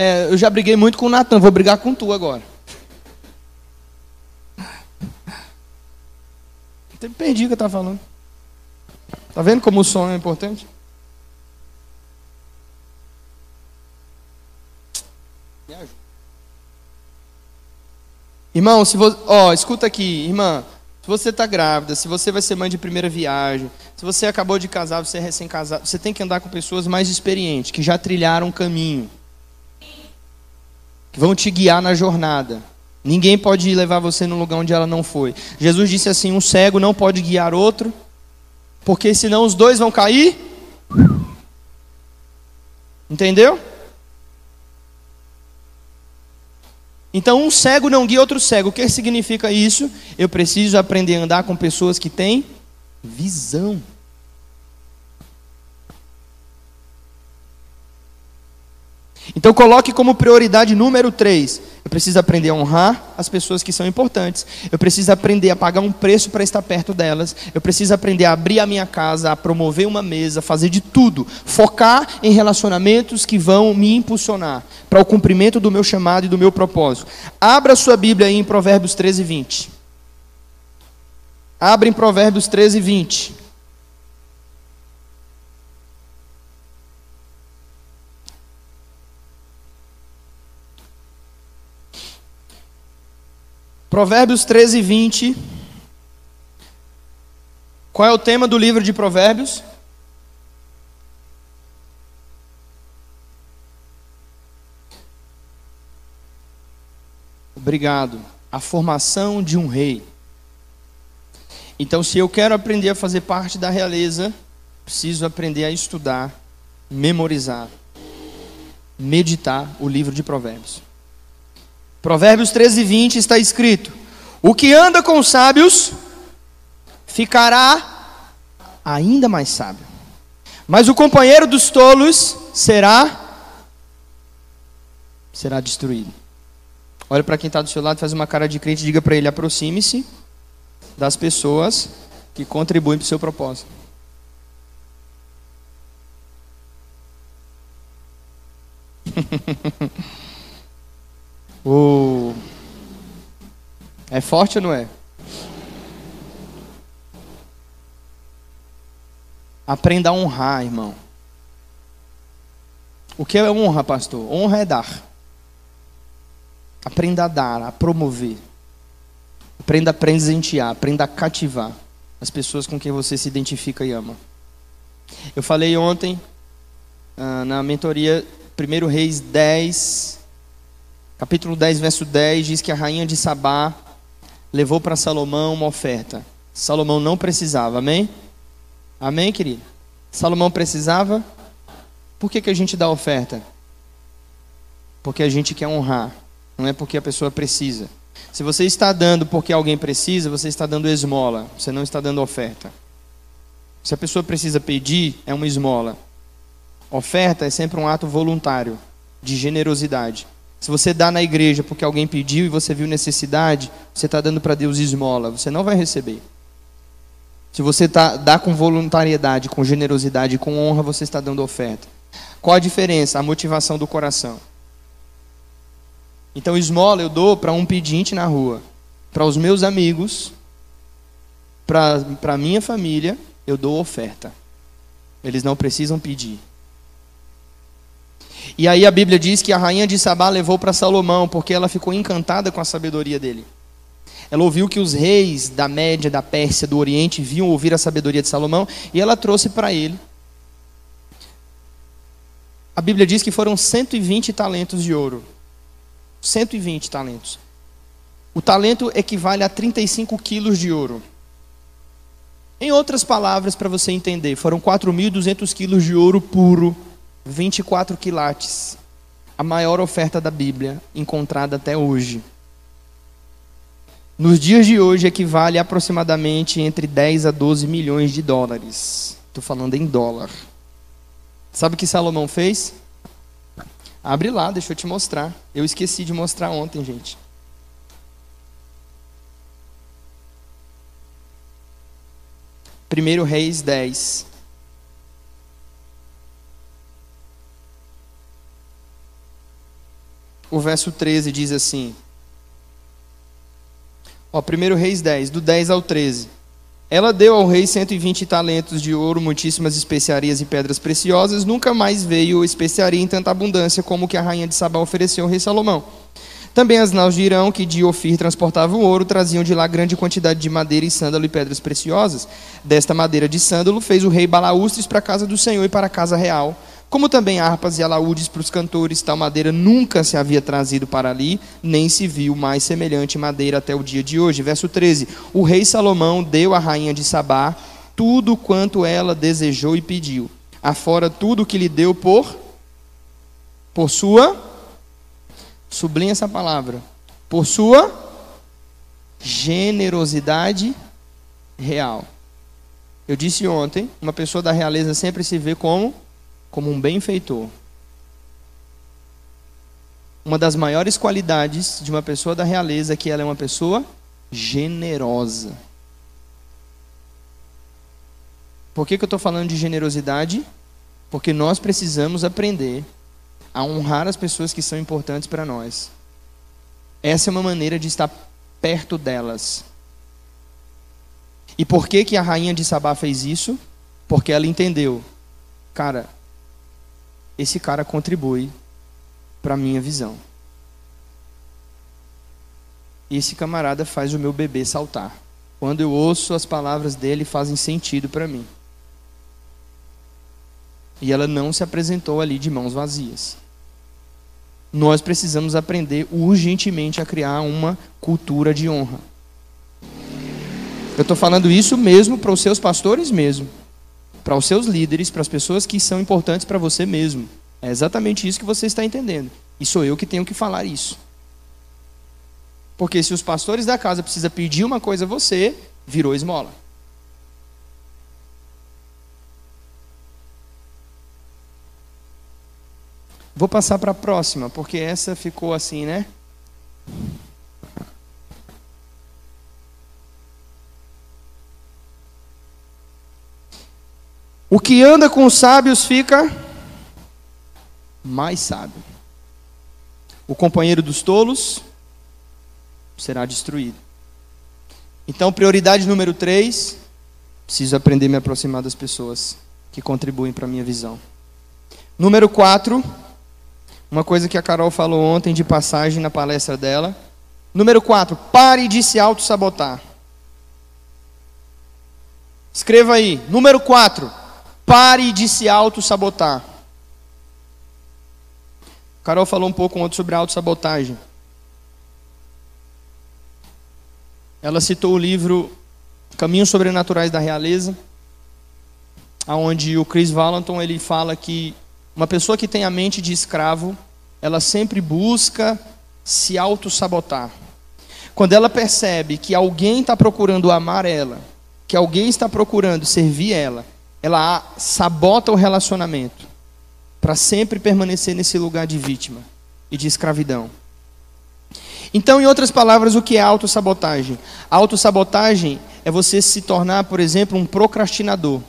É, eu já briguei muito com o Natan, vou brigar com tu agora. Até me perdi o que eu estava falando. Tá vendo como o som é importante? Irmão, se você, ó, escuta aqui, irmã, se você está grávida, se você vai ser mãe de primeira viagem, se você acabou de casar, você é recém-casado, você tem que andar com pessoas mais experientes, que já trilharam o caminho que vão te guiar na jornada. Ninguém pode levar você no lugar onde ela não foi. Jesus disse assim: um cego não pode guiar outro, porque senão os dois vão cair. Entendeu? Então, um cego não guia outro cego. O que significa isso? Eu preciso aprender a andar com pessoas que têm visão. Então coloque como prioridade número 3. Eu preciso aprender a honrar as pessoas que são importantes. Eu preciso aprender a pagar um preço para estar perto delas. Eu preciso aprender a abrir a minha casa, a promover uma mesa, fazer de tudo. Focar em relacionamentos que vão me impulsionar para o cumprimento do meu chamado e do meu propósito. Abra sua Bíblia aí em Provérbios 13, 20. Abra em Provérbios 13, 20. Provérbios 13, 20. Qual é o tema do livro de Provérbios? Obrigado. A formação de um rei. Então, se eu quero aprender a fazer parte da realeza, preciso aprender a estudar, memorizar, meditar o livro de Provérbios. Provérbios 13, 20 está escrito: O que anda com os sábios ficará ainda mais sábio, mas o companheiro dos tolos será será destruído. Olha para quem está do seu lado, faz uma cara de crente, diga para ele: aproxime-se das pessoas que contribuem para o seu propósito. (laughs) É forte ou não é? Aprenda a honrar, irmão. O que é honra, pastor? Honra é dar. Aprenda a dar, a promover. Aprenda a presentear, aprenda a cativar as pessoas com quem você se identifica e ama. Eu falei ontem, ah, na mentoria 1 Reis 10, Capítulo 10, verso 10 diz que a rainha de Sabá levou para Salomão uma oferta. Salomão não precisava, amém? Amém, querido? Salomão precisava? Por que, que a gente dá oferta? Porque a gente quer honrar, não é porque a pessoa precisa. Se você está dando porque alguém precisa, você está dando esmola, você não está dando oferta. Se a pessoa precisa pedir, é uma esmola. Oferta é sempre um ato voluntário, de generosidade. Se você dá na igreja porque alguém pediu e você viu necessidade, você está dando para Deus esmola, você não vai receber. Se você tá, dá com voluntariedade, com generosidade, com honra, você está dando oferta. Qual a diferença? A motivação do coração. Então, esmola eu dou para um pedinte na rua, para os meus amigos, para a minha família, eu dou oferta. Eles não precisam pedir. E aí a Bíblia diz que a rainha de Sabá levou para Salomão, porque ela ficou encantada com a sabedoria dele. Ela ouviu que os reis da Média, da Pérsia, do Oriente viam ouvir a sabedoria de Salomão e ela trouxe para ele. A Bíblia diz que foram 120 talentos de ouro. 120 talentos. O talento equivale a 35 quilos de ouro. Em outras palavras, para você entender, foram 4.200 quilos de ouro puro 24 quilates, a maior oferta da Bíblia encontrada até hoje. Nos dias de hoje equivale aproximadamente entre 10 a 12 milhões de dólares. Estou falando em dólar. Sabe o que Salomão fez? Abre lá, deixa eu te mostrar. Eu esqueci de mostrar ontem, gente. Primeiro Reis 10. O verso 13 diz assim. Ó, 1 Reis 10, do 10 ao 13. Ela deu ao rei 120 talentos de ouro, muitíssimas especiarias e pedras preciosas. Nunca mais veio especiaria em tanta abundância como que a rainha de Sabá ofereceu ao rei Salomão. Também as naus de Irão, que de Ofir transportavam ouro, traziam de lá grande quantidade de madeira e sândalo e pedras preciosas. Desta madeira de sândalo fez o rei balaústres para a casa do Senhor e para a casa real, como também harpas e alaúdes para os cantores. Tal madeira nunca se havia trazido para ali, nem se viu mais semelhante madeira até o dia de hoje. Verso 13: O rei Salomão deu à rainha de Sabá tudo quanto ela desejou e pediu, afora tudo que lhe deu por por sua sublinha essa palavra, por sua generosidade real. Eu disse ontem, uma pessoa da realeza sempre se vê como como um benfeitor. Uma das maiores qualidades de uma pessoa da realeza é que ela é uma pessoa generosa. Por que, que eu estou falando de generosidade? Porque nós precisamos aprender a honrar as pessoas que são importantes para nós. Essa é uma maneira de estar perto delas. E por que, que a rainha de Sabá fez isso? Porque ela entendeu, cara, esse cara contribui para a minha visão. Esse camarada faz o meu bebê saltar. Quando eu ouço as palavras dele, fazem sentido para mim. E ela não se apresentou ali de mãos vazias. Nós precisamos aprender urgentemente a criar uma cultura de honra. Eu estou falando isso mesmo para os seus pastores mesmo para os seus líderes, para as pessoas que são importantes para você mesmo. É exatamente isso que você está entendendo. E sou eu que tenho que falar isso. Porque se os pastores da casa precisam pedir uma coisa a você, virou esmola. Vou passar para a próxima, porque essa ficou assim, né? O que anda com os sábios fica mais sábio. O companheiro dos tolos será destruído. Então, prioridade número três: preciso aprender a me aproximar das pessoas que contribuem para a minha visão. Número quatro, uma coisa que a Carol falou ontem de passagem na palestra dela. Número quatro, pare de se auto-sabotar. Escreva aí. Número quatro, Pare de se auto-sabotar. Carol falou um pouco ontem sobre auto-sabotagem. Ela citou o livro Caminhos Sobrenaturais da Realeza, onde o Chris Valentin ele fala que uma pessoa que tem a mente de escravo, ela sempre busca se auto-sabotar. Quando ela percebe que alguém está procurando amar ela, que alguém está procurando servir ela, ela sabota o relacionamento para sempre permanecer nesse lugar de vítima e de escravidão. Então, em outras palavras, o que é autossabotagem? Autossabotagem é você se tornar, por exemplo, um procrastinador.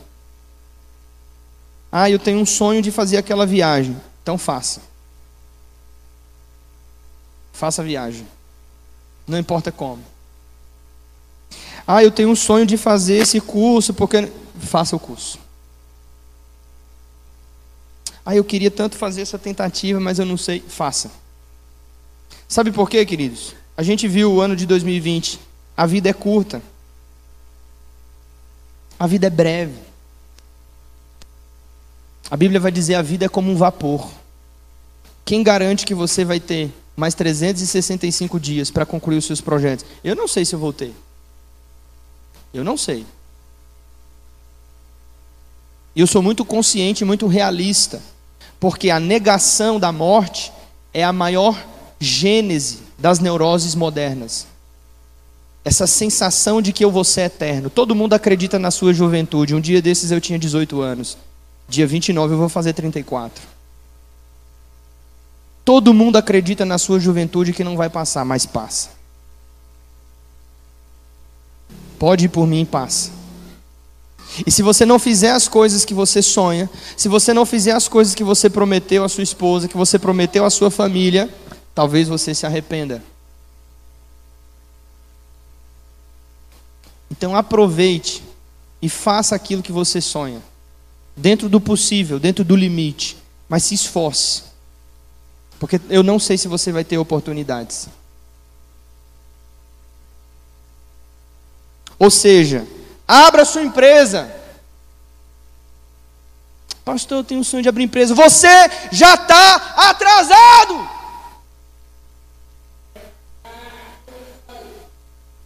Ah, eu tenho um sonho de fazer aquela viagem. Então faça. Faça a viagem. Não importa como. Ah, eu tenho um sonho de fazer esse curso, porque faça o curso. Ah, eu queria tanto fazer essa tentativa, mas eu não sei. Faça. Sabe por quê, queridos? A gente viu o ano de 2020. A vida é curta. A vida é breve. A Bíblia vai dizer a vida é como um vapor. Quem garante que você vai ter mais 365 dias para concluir os seus projetos? Eu não sei se eu vou ter. Eu não sei. E eu sou muito consciente, muito realista, porque a negação da morte é a maior gênese das neuroses modernas. Essa sensação de que eu vou ser eterno. Todo mundo acredita na sua juventude. Um dia desses eu tinha 18 anos. Dia 29 eu vou fazer 34. Todo mundo acredita na sua juventude que não vai passar, mas passa. Pode ir por mim, passa. E se você não fizer as coisas que você sonha, se você não fizer as coisas que você prometeu à sua esposa, que você prometeu à sua família, talvez você se arrependa. Então aproveite e faça aquilo que você sonha. Dentro do possível, dentro do limite. Mas se esforce. Porque eu não sei se você vai ter oportunidades. Ou seja, abra sua empresa. Pastor, eu tenho um sonho de abrir empresa. Você já está atrasado.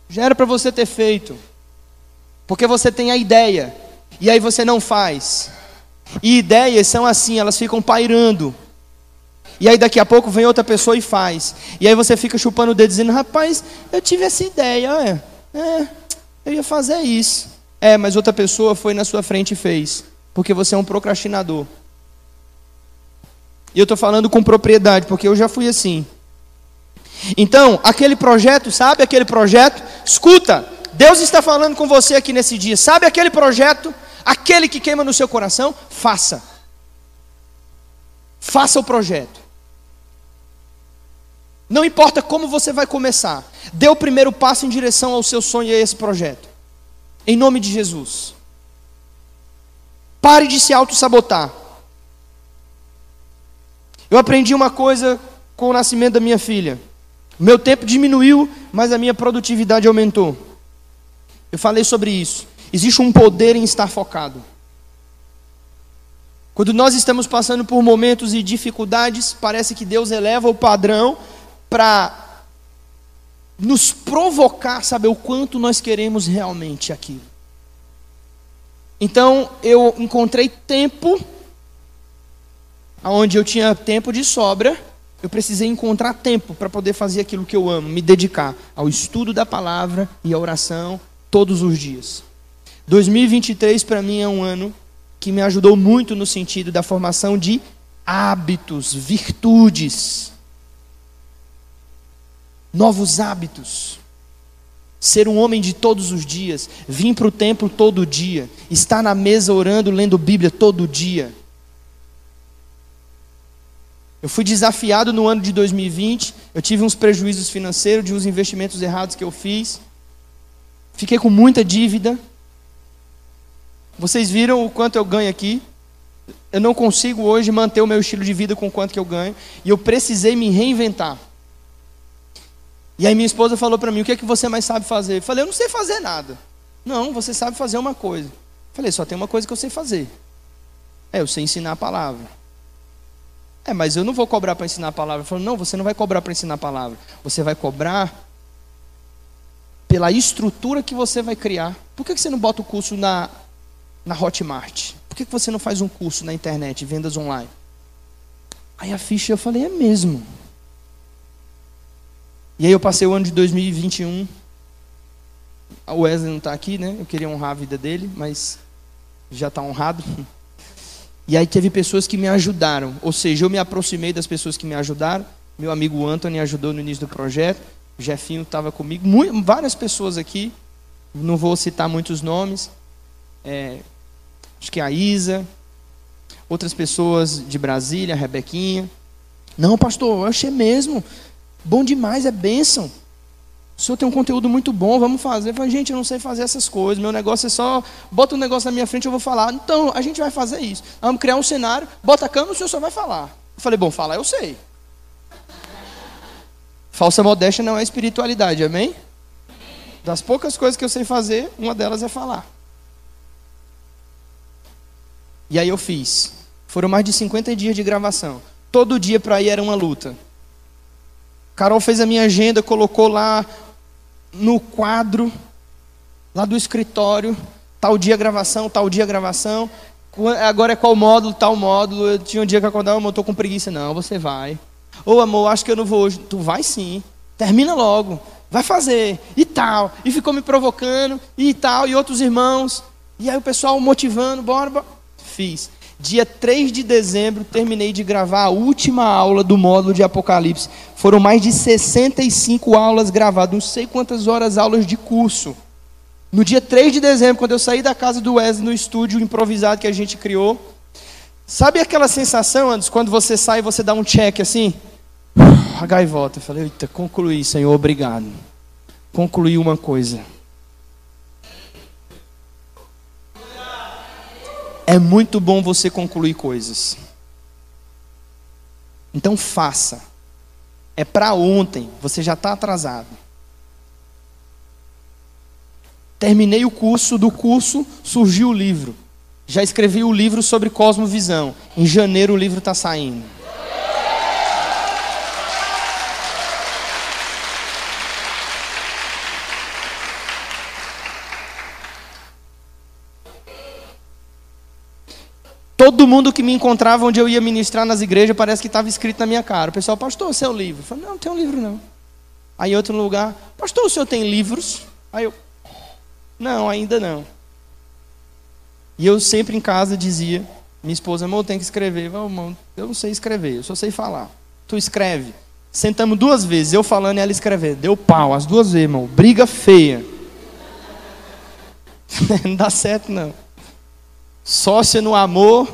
Já era para você ter feito. Porque você tem a ideia. E aí você não faz. E ideias são assim, elas ficam pairando. E aí daqui a pouco vem outra pessoa e faz. E aí você fica chupando o dedo dizendo, rapaz, eu tive essa ideia, é, é, eu ia fazer isso. É, mas outra pessoa foi na sua frente e fez porque você é um procrastinador. E eu estou falando com propriedade, porque eu já fui assim. Então, aquele projeto, sabe aquele projeto? Escuta, Deus está falando com você aqui nesse dia. Sabe aquele projeto? Aquele que queima no seu coração? Faça. Faça o projeto. Não importa como você vai começar, dê o primeiro passo em direção ao seu sonho e a esse projeto. Em nome de Jesus. Pare de se auto-sabotar. Eu aprendi uma coisa com o nascimento da minha filha. Meu tempo diminuiu, mas a minha produtividade aumentou. Eu falei sobre isso. Existe um poder em estar focado. Quando nós estamos passando por momentos e dificuldades, parece que Deus eleva o padrão para nos provocar, saber o quanto nós queremos realmente aquilo. Então eu encontrei tempo, onde eu tinha tempo de sobra, eu precisei encontrar tempo para poder fazer aquilo que eu amo, me dedicar ao estudo da palavra e à oração todos os dias. 2023 para mim é um ano que me ajudou muito no sentido da formação de hábitos, virtudes, novos hábitos ser um homem de todos os dias, vir para o templo todo dia, estar na mesa orando, lendo Bíblia todo dia. Eu fui desafiado no ano de 2020, eu tive uns prejuízos financeiros de uns investimentos errados que eu fiz. Fiquei com muita dívida. Vocês viram o quanto eu ganho aqui? Eu não consigo hoje manter o meu estilo de vida com o quanto que eu ganho, e eu precisei me reinventar. E aí minha esposa falou para mim: "O que é que você mais sabe fazer?" Eu falei: "Eu não sei fazer nada." "Não, você sabe fazer uma coisa." Eu falei: "Só tem uma coisa que eu sei fazer." É, eu sei ensinar a palavra. É, mas eu não vou cobrar para ensinar a palavra. Eu falei: "Não, você não vai cobrar para ensinar a palavra. Você vai cobrar pela estrutura que você vai criar. Por que você não bota o curso na na Hotmart? Por que você não faz um curso na internet, vendas online?" Aí a ficha eu falei: "É mesmo." E aí eu passei o ano de 2021. O Wesley não está aqui, né? Eu queria honrar a vida dele, mas já está honrado. (laughs) E aí teve pessoas que me ajudaram. Ou seja, eu me aproximei das pessoas que me ajudaram. Meu amigo Anthony ajudou no início do projeto. O Jefinho estava comigo. Muito, várias pessoas aqui. Não vou citar muitos nomes. É, acho que a Isa. Outras pessoas de Brasília, a Rebequinha. Não, pastor, eu achei mesmo. Bom demais, é bênção. O senhor tem um conteúdo muito bom, vamos fazer. Eu gente, eu não sei fazer essas coisas. Meu negócio é só. Bota um negócio na minha frente, eu vou falar. Então, a gente vai fazer isso. Vamos criar um cenário, bota a câmera, o senhor só vai falar. Eu falei, bom, falar eu sei. Falsa modéstia não é espiritualidade, amém? Das poucas coisas que eu sei fazer, uma delas é falar. E aí eu fiz. Foram mais de 50 dias de gravação. Todo dia para ir era uma luta. Carol fez a minha agenda, colocou lá no quadro, lá do escritório, tal dia gravação, tal dia gravação. Agora é qual módulo, tal módulo. Eu tinha um dia que acordava, eu estou com preguiça. Não, você vai. Ô amor, acho que eu não vou hoje. Tu vai sim. Termina logo. Vai fazer. E tal. E ficou me provocando. E tal. E outros irmãos. E aí o pessoal motivando. Bora, bora. Fiz. Dia 3 de dezembro, terminei de gravar a última aula do módulo de Apocalipse. Foram mais de 65 aulas gravadas, não sei quantas horas aulas de curso. No dia 3 de dezembro, quando eu saí da casa do Wesley no estúdio improvisado que a gente criou, sabe aquela sensação, antes quando você sai e você dá um check assim? A gaivota. Eu falei, eita, concluí, Senhor, obrigado. Concluí uma coisa. É muito bom você concluir coisas. Então faça. É para ontem, você já está atrasado. Terminei o curso, do curso surgiu o livro. Já escrevi o livro sobre cosmovisão. Em janeiro o livro está saindo. Todo mundo que me encontrava onde eu ia ministrar nas igrejas parece que estava escrito na minha cara. O pessoal, pastor, seu livro. Eu falei, não, não tem um livro não. Aí outro lugar, pastor, o senhor tem livros? Aí eu, não, ainda não. E eu sempre em casa dizia, minha esposa, amor, tem que escrever. Eu, amor, eu não sei escrever, eu só sei falar. Tu escreve. Sentamos duas vezes, eu falando e ela escrevendo. Deu pau, as duas vezes, irmão. Briga feia. (laughs) não dá certo, não. Sócia no amor.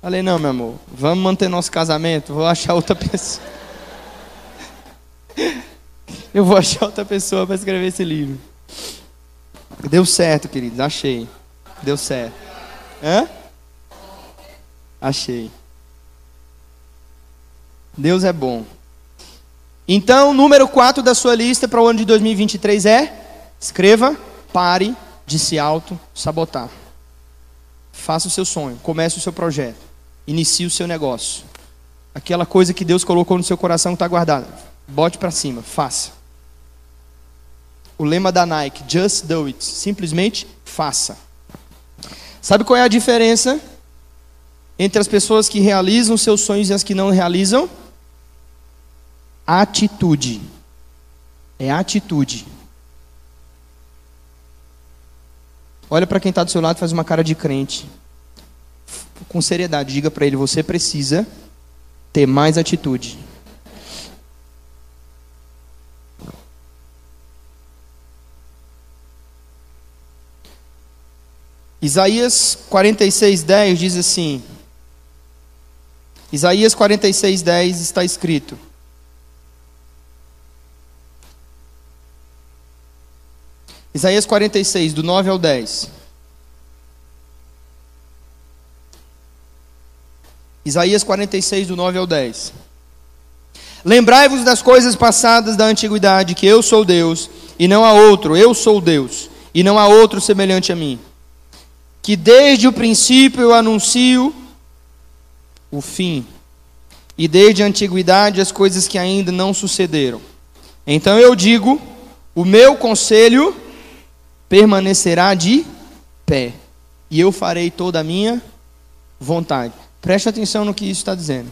Falei, não, meu amor, vamos manter nosso casamento, vou achar outra (laughs) pessoa. Eu vou achar outra pessoa para escrever esse livro. Deu certo, queridos, achei. Deu certo. Hã? Achei. Deus é bom. Então, número 4 da sua lista para o ano de 2023 é: escreva, pare de se auto-sabotar. Faça o seu sonho, comece o seu projeto, inicie o seu negócio. Aquela coisa que Deus colocou no seu coração está guardada. Bote para cima, faça. O lema da Nike, just do it. Simplesmente faça. Sabe qual é a diferença entre as pessoas que realizam seus sonhos e as que não realizam? Atitude. É atitude. Olha para quem está do seu lado e faz uma cara de crente. Com seriedade, diga para ele: você precisa ter mais atitude. Isaías 46:10 diz assim: Isaías 46:10 está escrito: Isaías 46, do 9 ao 10. Isaías 46, do 9 ao 10. Lembrai-vos das coisas passadas da antiguidade, que eu sou Deus, e não há outro, eu sou Deus, e não há outro semelhante a mim. Que desde o princípio eu anuncio o fim, e desde a antiguidade as coisas que ainda não sucederam. Então eu digo: o meu conselho permanecerá de pé, e eu farei toda a minha vontade. Preste atenção no que isso está dizendo.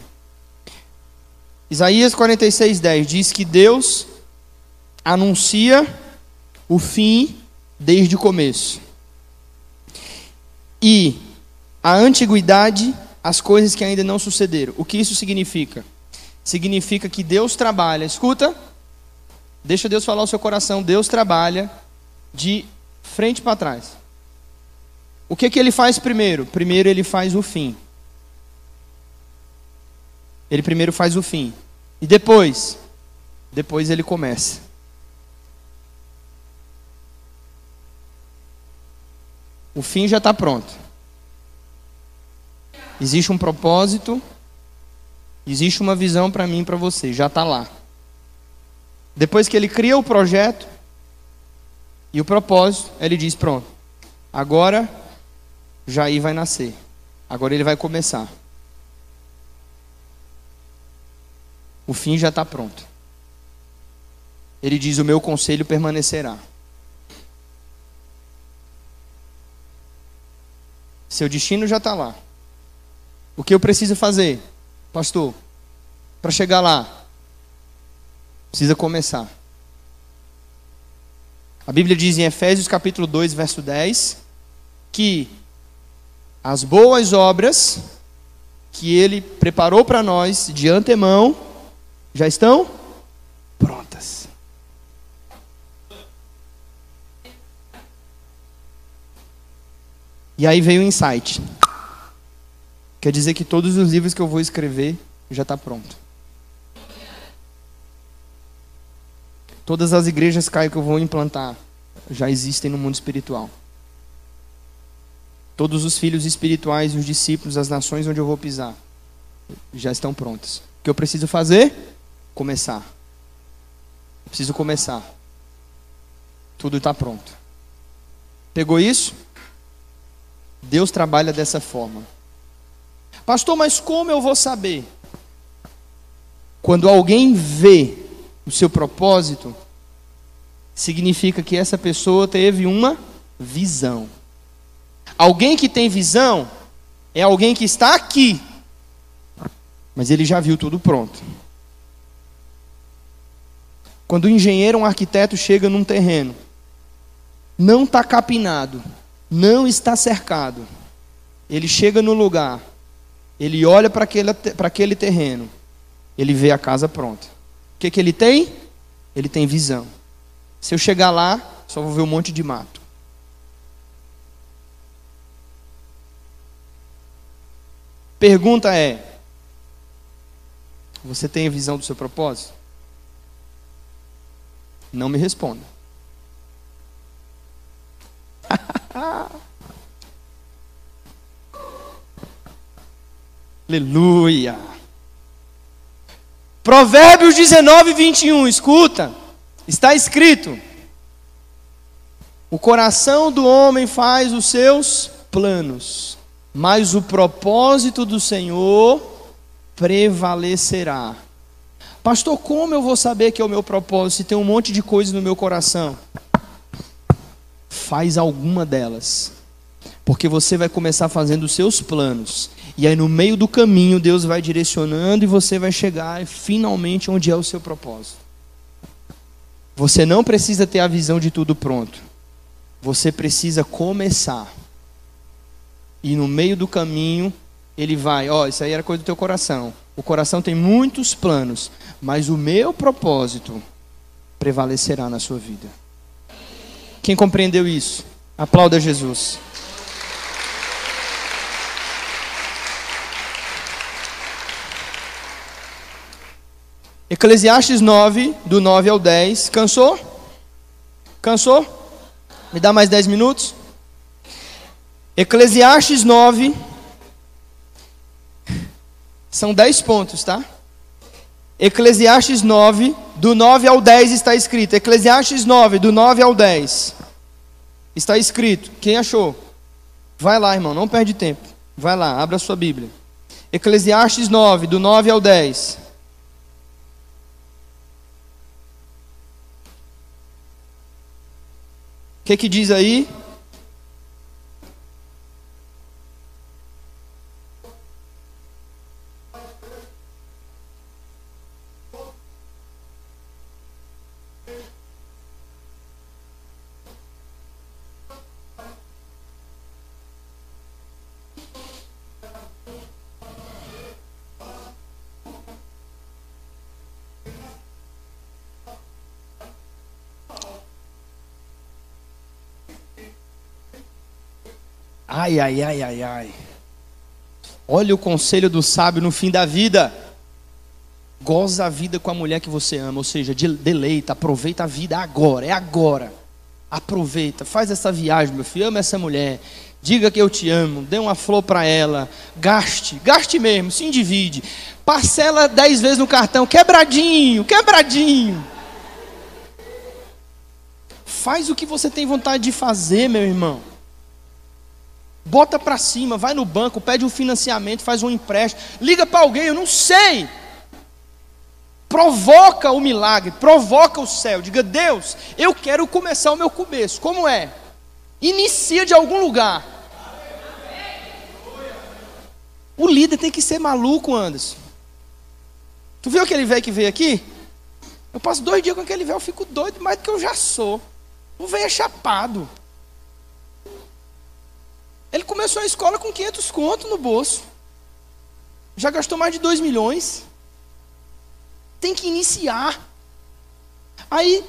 Isaías 46, 10 diz que Deus anuncia o fim desde o começo. E a antiguidade, as coisas que ainda não sucederam. O que isso significa? Significa que Deus trabalha, escuta, deixa Deus falar o seu coração, Deus trabalha de frente para trás. O que, que ele faz primeiro? Primeiro ele faz o fim. Ele primeiro faz o fim. E depois? Depois ele começa. O fim já está pronto. Existe um propósito, existe uma visão para mim e para você, já está lá. Depois que ele cria o projeto, e o propósito, ele diz: pronto, agora Jair vai nascer. Agora ele vai começar. O fim já está pronto. Ele diz: o meu conselho permanecerá. Seu destino já está lá. O que eu preciso fazer, pastor, para chegar lá? Precisa começar. A Bíblia diz em Efésios capítulo 2, verso 10, que as boas obras que ele preparou para nós de antemão já estão prontas. E aí veio o insight. Quer dizer que todos os livros que eu vou escrever já está pronto. Todas as igrejas Caio que eu vou implantar já existem no mundo espiritual. Todos os filhos espirituais os discípulos, as nações onde eu vou pisar, já estão prontos. O que eu preciso fazer? Começar. Eu preciso começar. Tudo está pronto. Pegou isso? Deus trabalha dessa forma. Pastor, mas como eu vou saber? Quando alguém vê o seu propósito, significa que essa pessoa teve uma visão. Alguém que tem visão é alguém que está aqui, mas ele já viu tudo pronto. Quando o engenheiro um arquiteto chega num terreno, não está capinado, não está cercado, ele chega no lugar, ele olha para aquele, aquele terreno, ele vê a casa pronta. Que, que ele tem? Ele tem visão. Se eu chegar lá, só vou ver um monte de mato. Pergunta é: Você tem a visão do seu propósito? Não me responda. (laughs) Aleluia. Provérbios 19, 21, escuta. Está escrito: O coração do homem faz os seus planos, mas o propósito do Senhor prevalecerá. Pastor, como eu vou saber que é o meu propósito se tem um monte de coisa no meu coração? Faz alguma delas. Porque você vai começar fazendo os seus planos. E aí no meio do caminho Deus vai direcionando e você vai chegar finalmente onde é o seu propósito. Você não precisa ter a visão de tudo pronto. Você precisa começar. E no meio do caminho, ele vai, ó, oh, isso aí era coisa do teu coração. O coração tem muitos planos, mas o meu propósito prevalecerá na sua vida. Quem compreendeu isso? Aplauda Jesus. Eclesiastes 9, do 9 ao 10. Cansou? Cansou? Me dá mais 10 minutos? Eclesiastes 9. São 10 pontos, tá? Eclesiastes 9, do 9 ao 10 está escrito. Eclesiastes 9, do 9 ao 10. Está escrito. Quem achou? Vai lá, irmão, não perde tempo. Vai lá, abra sua Bíblia. Eclesiastes 9, do 9 ao 10. Que, que diz aí? Ai, ai, ai, ai, ai. Olha o conselho do sábio no fim da vida. Goza a vida com a mulher que você ama, ou seja, deleita, aproveita a vida agora, é agora. Aproveita, faz essa viagem, meu filho, ama essa mulher. Diga que eu te amo, dê uma flor para ela, gaste, gaste mesmo, se endivide. Parcela dez vezes no cartão, quebradinho, quebradinho. Faz o que você tem vontade de fazer, meu irmão. Bota para cima, vai no banco, pede um financiamento, faz um empréstimo, liga para alguém, eu não sei. Provoca o milagre, provoca o céu. Diga, Deus, eu quero começar o meu começo. Como é? Inicia de algum lugar. O líder tem que ser maluco, Anderson. Tu viu aquele velho que veio aqui? Eu passo dois dias com aquele velho, eu fico doido mais do que eu já sou. O velho é chapado. Ele começou a escola com 500 conto no bolso. Já gastou mais de 2 milhões. Tem que iniciar. Aí,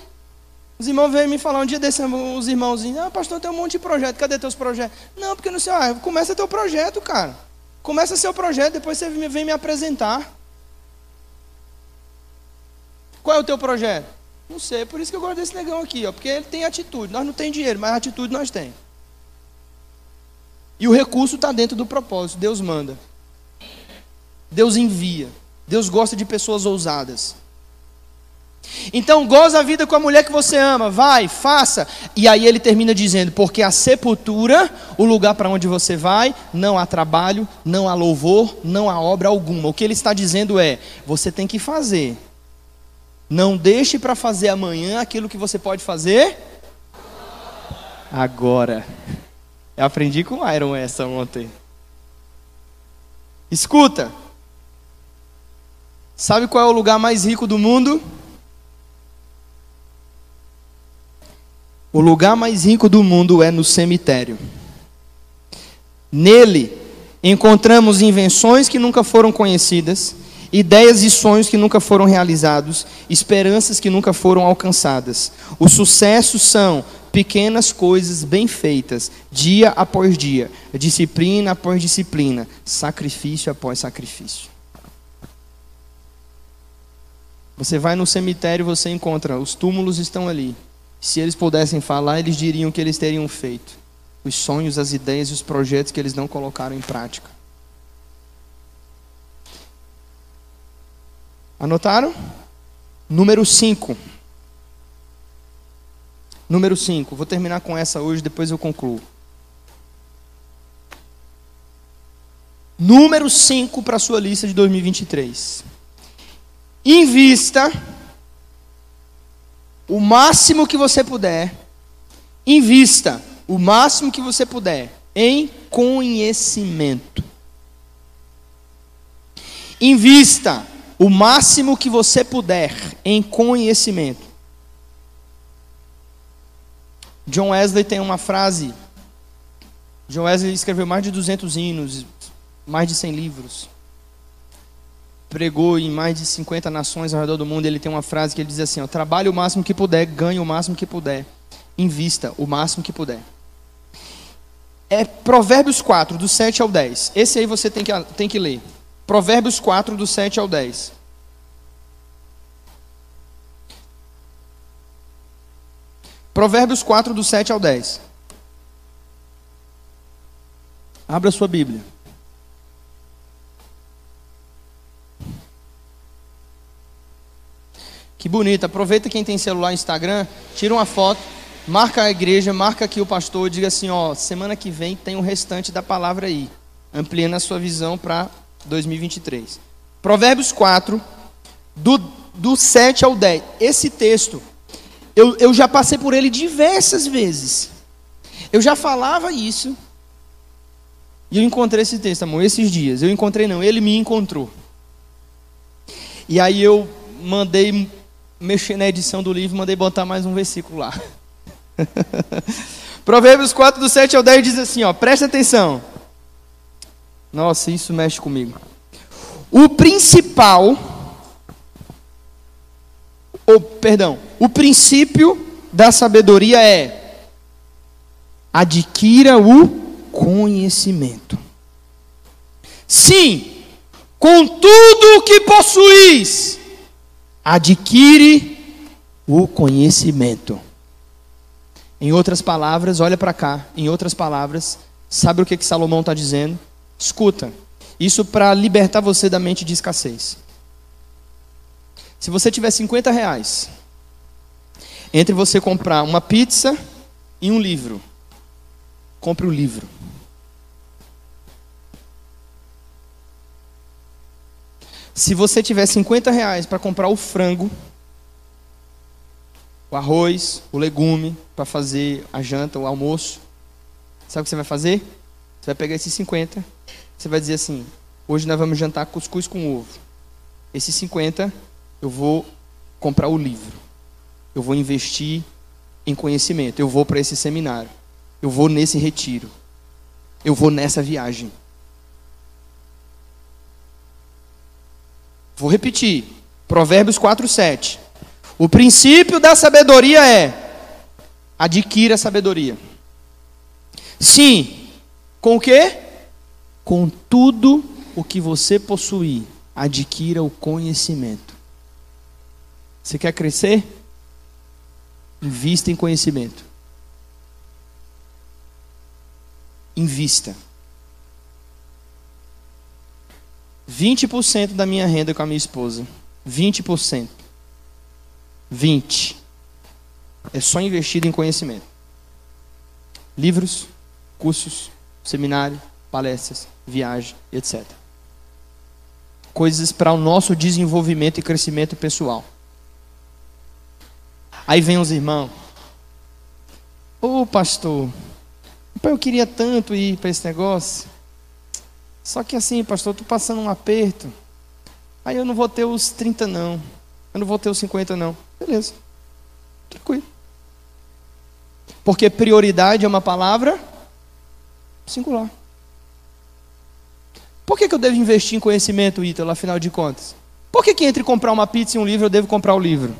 os irmãos veio me falar um dia desse, os irmãozinhos, ah, pastor, tem um monte de projeto, cadê teus projetos? Não, porque não sei, ah, começa teu projeto, cara. Começa seu projeto, depois você vem me apresentar. Qual é o teu projeto? Não sei, por isso que eu gosto desse negão aqui, ó, porque ele tem atitude. Nós não tem dinheiro, mas atitude nós temos. E o recurso está dentro do propósito. Deus manda. Deus envia. Deus gosta de pessoas ousadas. Então, goza a vida com a mulher que você ama, vai, faça. E aí ele termina dizendo: porque a sepultura, o lugar para onde você vai, não há trabalho, não há louvor, não há obra alguma. O que ele está dizendo é: você tem que fazer. Não deixe para fazer amanhã aquilo que você pode fazer agora. Eu aprendi com o Iron essa ontem. Escuta. Sabe qual é o lugar mais rico do mundo? O lugar mais rico do mundo é no cemitério. Nele encontramos invenções que nunca foram conhecidas, ideias e sonhos que nunca foram realizados, esperanças que nunca foram alcançadas. Os sucessos são pequenas coisas bem feitas, dia após dia, disciplina após disciplina, sacrifício após sacrifício. Você vai no cemitério, você encontra, os túmulos estão ali. Se eles pudessem falar, eles diriam que eles teriam feito. Os sonhos, as ideias e os projetos que eles não colocaram em prática. Anotaram? Número 5. Número 5. Vou terminar com essa hoje, depois eu concluo. Número 5 para a sua lista de 2023. Invista o máximo que você puder, invista o máximo que você puder em conhecimento. Invista o máximo que você puder em conhecimento. John Wesley tem uma frase. John Wesley escreveu mais de 200 hinos, mais de 100 livros pregou em mais de 50 nações ao redor do mundo, ele tem uma frase que ele diz assim: ó, trabalhe o máximo que puder, ganhe o máximo que puder, invista o máximo que puder. É Provérbios 4, do 7 ao 10. Esse aí você tem que, tem que ler. Provérbios 4, do 7 ao 10. Provérbios 4, do 7 ao 10. Abra sua Bíblia. Que bonito. Aproveita quem tem celular Instagram, tira uma foto, marca a igreja, marca aqui o pastor, diga assim, ó, semana que vem tem o restante da palavra aí, ampliando a sua visão para 2023. Provérbios 4, do, do 7 ao 10. Esse texto, eu, eu já passei por ele diversas vezes. Eu já falava isso. E eu encontrei esse texto, amor, esses dias. Eu encontrei não, ele me encontrou. E aí eu mandei mexer na edição do livro, mandei botar mais um versículo lá. (laughs) Provérbios 4, do 7 ao 10 diz assim: ó, presta atenção. Nossa, isso mexe comigo. O principal, ou perdão, o princípio da sabedoria é adquira o conhecimento. Sim, com tudo o que possuís, adquire o conhecimento. Em outras palavras, olha para cá. Em outras palavras, sabe o que, que Salomão está dizendo? Escuta. Isso para libertar você da mente de escassez. Se você tiver 50 reais, entre você comprar uma pizza e um livro, compre o livro. Se você tiver 50 reais para comprar o frango, o arroz, o legume, para fazer a janta, o almoço, sabe o que você vai fazer? Você vai pegar esses 50, você vai dizer assim: hoje nós vamos jantar cuscuz com ovo. Esses 50 eu vou comprar o livro. Eu vou investir em conhecimento. Eu vou para esse seminário. Eu vou nesse retiro. Eu vou nessa viagem. Vou repetir. Provérbios 4, 7. O princípio da sabedoria é: adquira sabedoria. Sim, com o quê? Com tudo o que você possuir, adquira o conhecimento. Você quer crescer? Invista em conhecimento. Invista. 20% da minha renda com a minha esposa. 20%. 20. É só investido em conhecimento. Livros, cursos, seminário, palestras, viagem, etc. Coisas para o nosso desenvolvimento e crescimento pessoal. Aí vem os irmãos. Ô oh, pastor, eu queria tanto ir para esse negócio. Só que assim, pastor, estou passando um aperto. Aí eu não vou ter os 30 não. Eu não vou ter os 50 não. Beleza. Tranquilo. Porque prioridade é uma palavra singular. Por que, que eu devo investir em conhecimento, Ítalo, afinal de contas? Por que, que entre comprar uma pizza e um livro eu devo comprar o livro?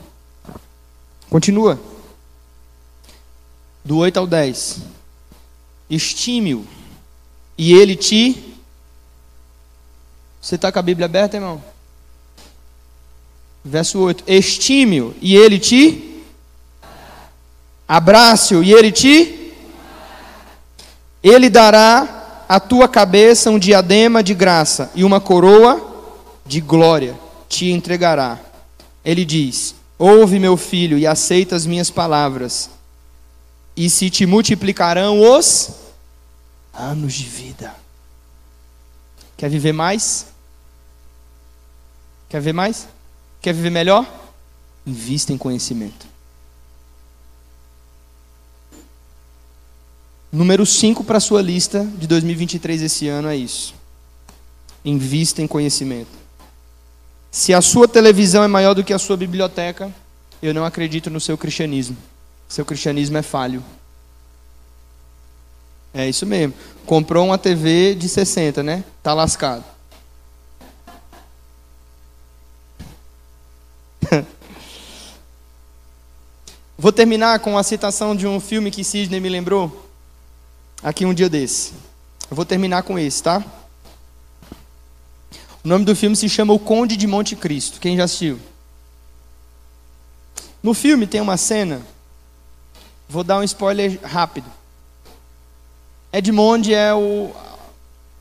Continua. Do 8 ao 10. Estime-o, e ele te você está com a Bíblia aberta, irmão? Verso 8: Estime-o e ele te abrace-o e ele te ele dará à tua cabeça um diadema de graça e uma coroa de glória te entregará. Ele diz: Ouve, meu filho, e aceita as minhas palavras, e se te multiplicarão os anos de vida. Quer viver mais? Quer ver mais? Quer viver melhor? Invista em conhecimento. Número 5 para a sua lista de 2023 esse ano é isso. Invista em conhecimento. Se a sua televisão é maior do que a sua biblioteca, eu não acredito no seu cristianismo. Seu cristianismo é falho. É isso mesmo. Comprou uma TV de 60, né? Tá lascado. (laughs) Vou terminar com a citação de um filme que Sidney me lembrou aqui um dia desse. Eu vou terminar com esse, tá? O nome do filme se chama O Conde de Monte Cristo. Quem já assistiu? No filme tem uma cena, vou dar um spoiler rápido. Edmond é o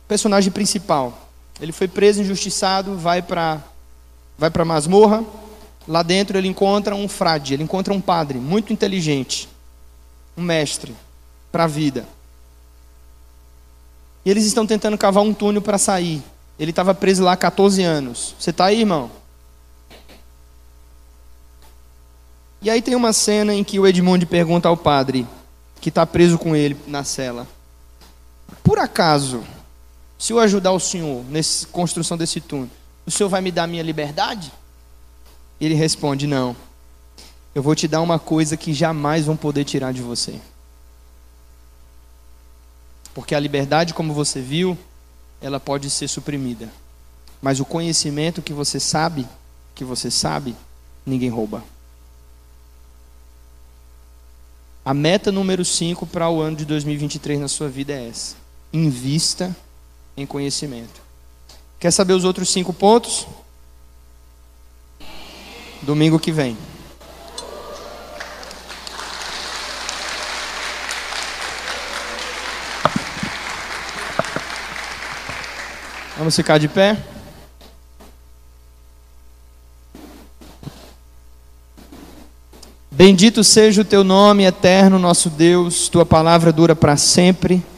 personagem principal. Ele foi preso, injustiçado, vai para vai para masmorra Lá dentro ele encontra um frade, ele encontra um padre muito inteligente, um mestre para a vida. E eles estão tentando cavar um túnel para sair. Ele estava preso lá há 14 anos. Você está aí, irmão? E aí tem uma cena em que o Edmond pergunta ao padre, que está preso com ele na cela: Por acaso, se eu ajudar o senhor nessa construção desse túnel, o senhor vai me dar minha liberdade? Ele responde: Não, eu vou te dar uma coisa que jamais vão poder tirar de você. Porque a liberdade, como você viu, ela pode ser suprimida. Mas o conhecimento que você sabe, que você sabe, ninguém rouba. A meta número 5 para o ano de 2023 na sua vida é essa: invista em conhecimento. Quer saber os outros cinco pontos? domingo que vem. Vamos ficar de pé? Bendito seja o teu nome eterno, nosso Deus, tua palavra dura para sempre.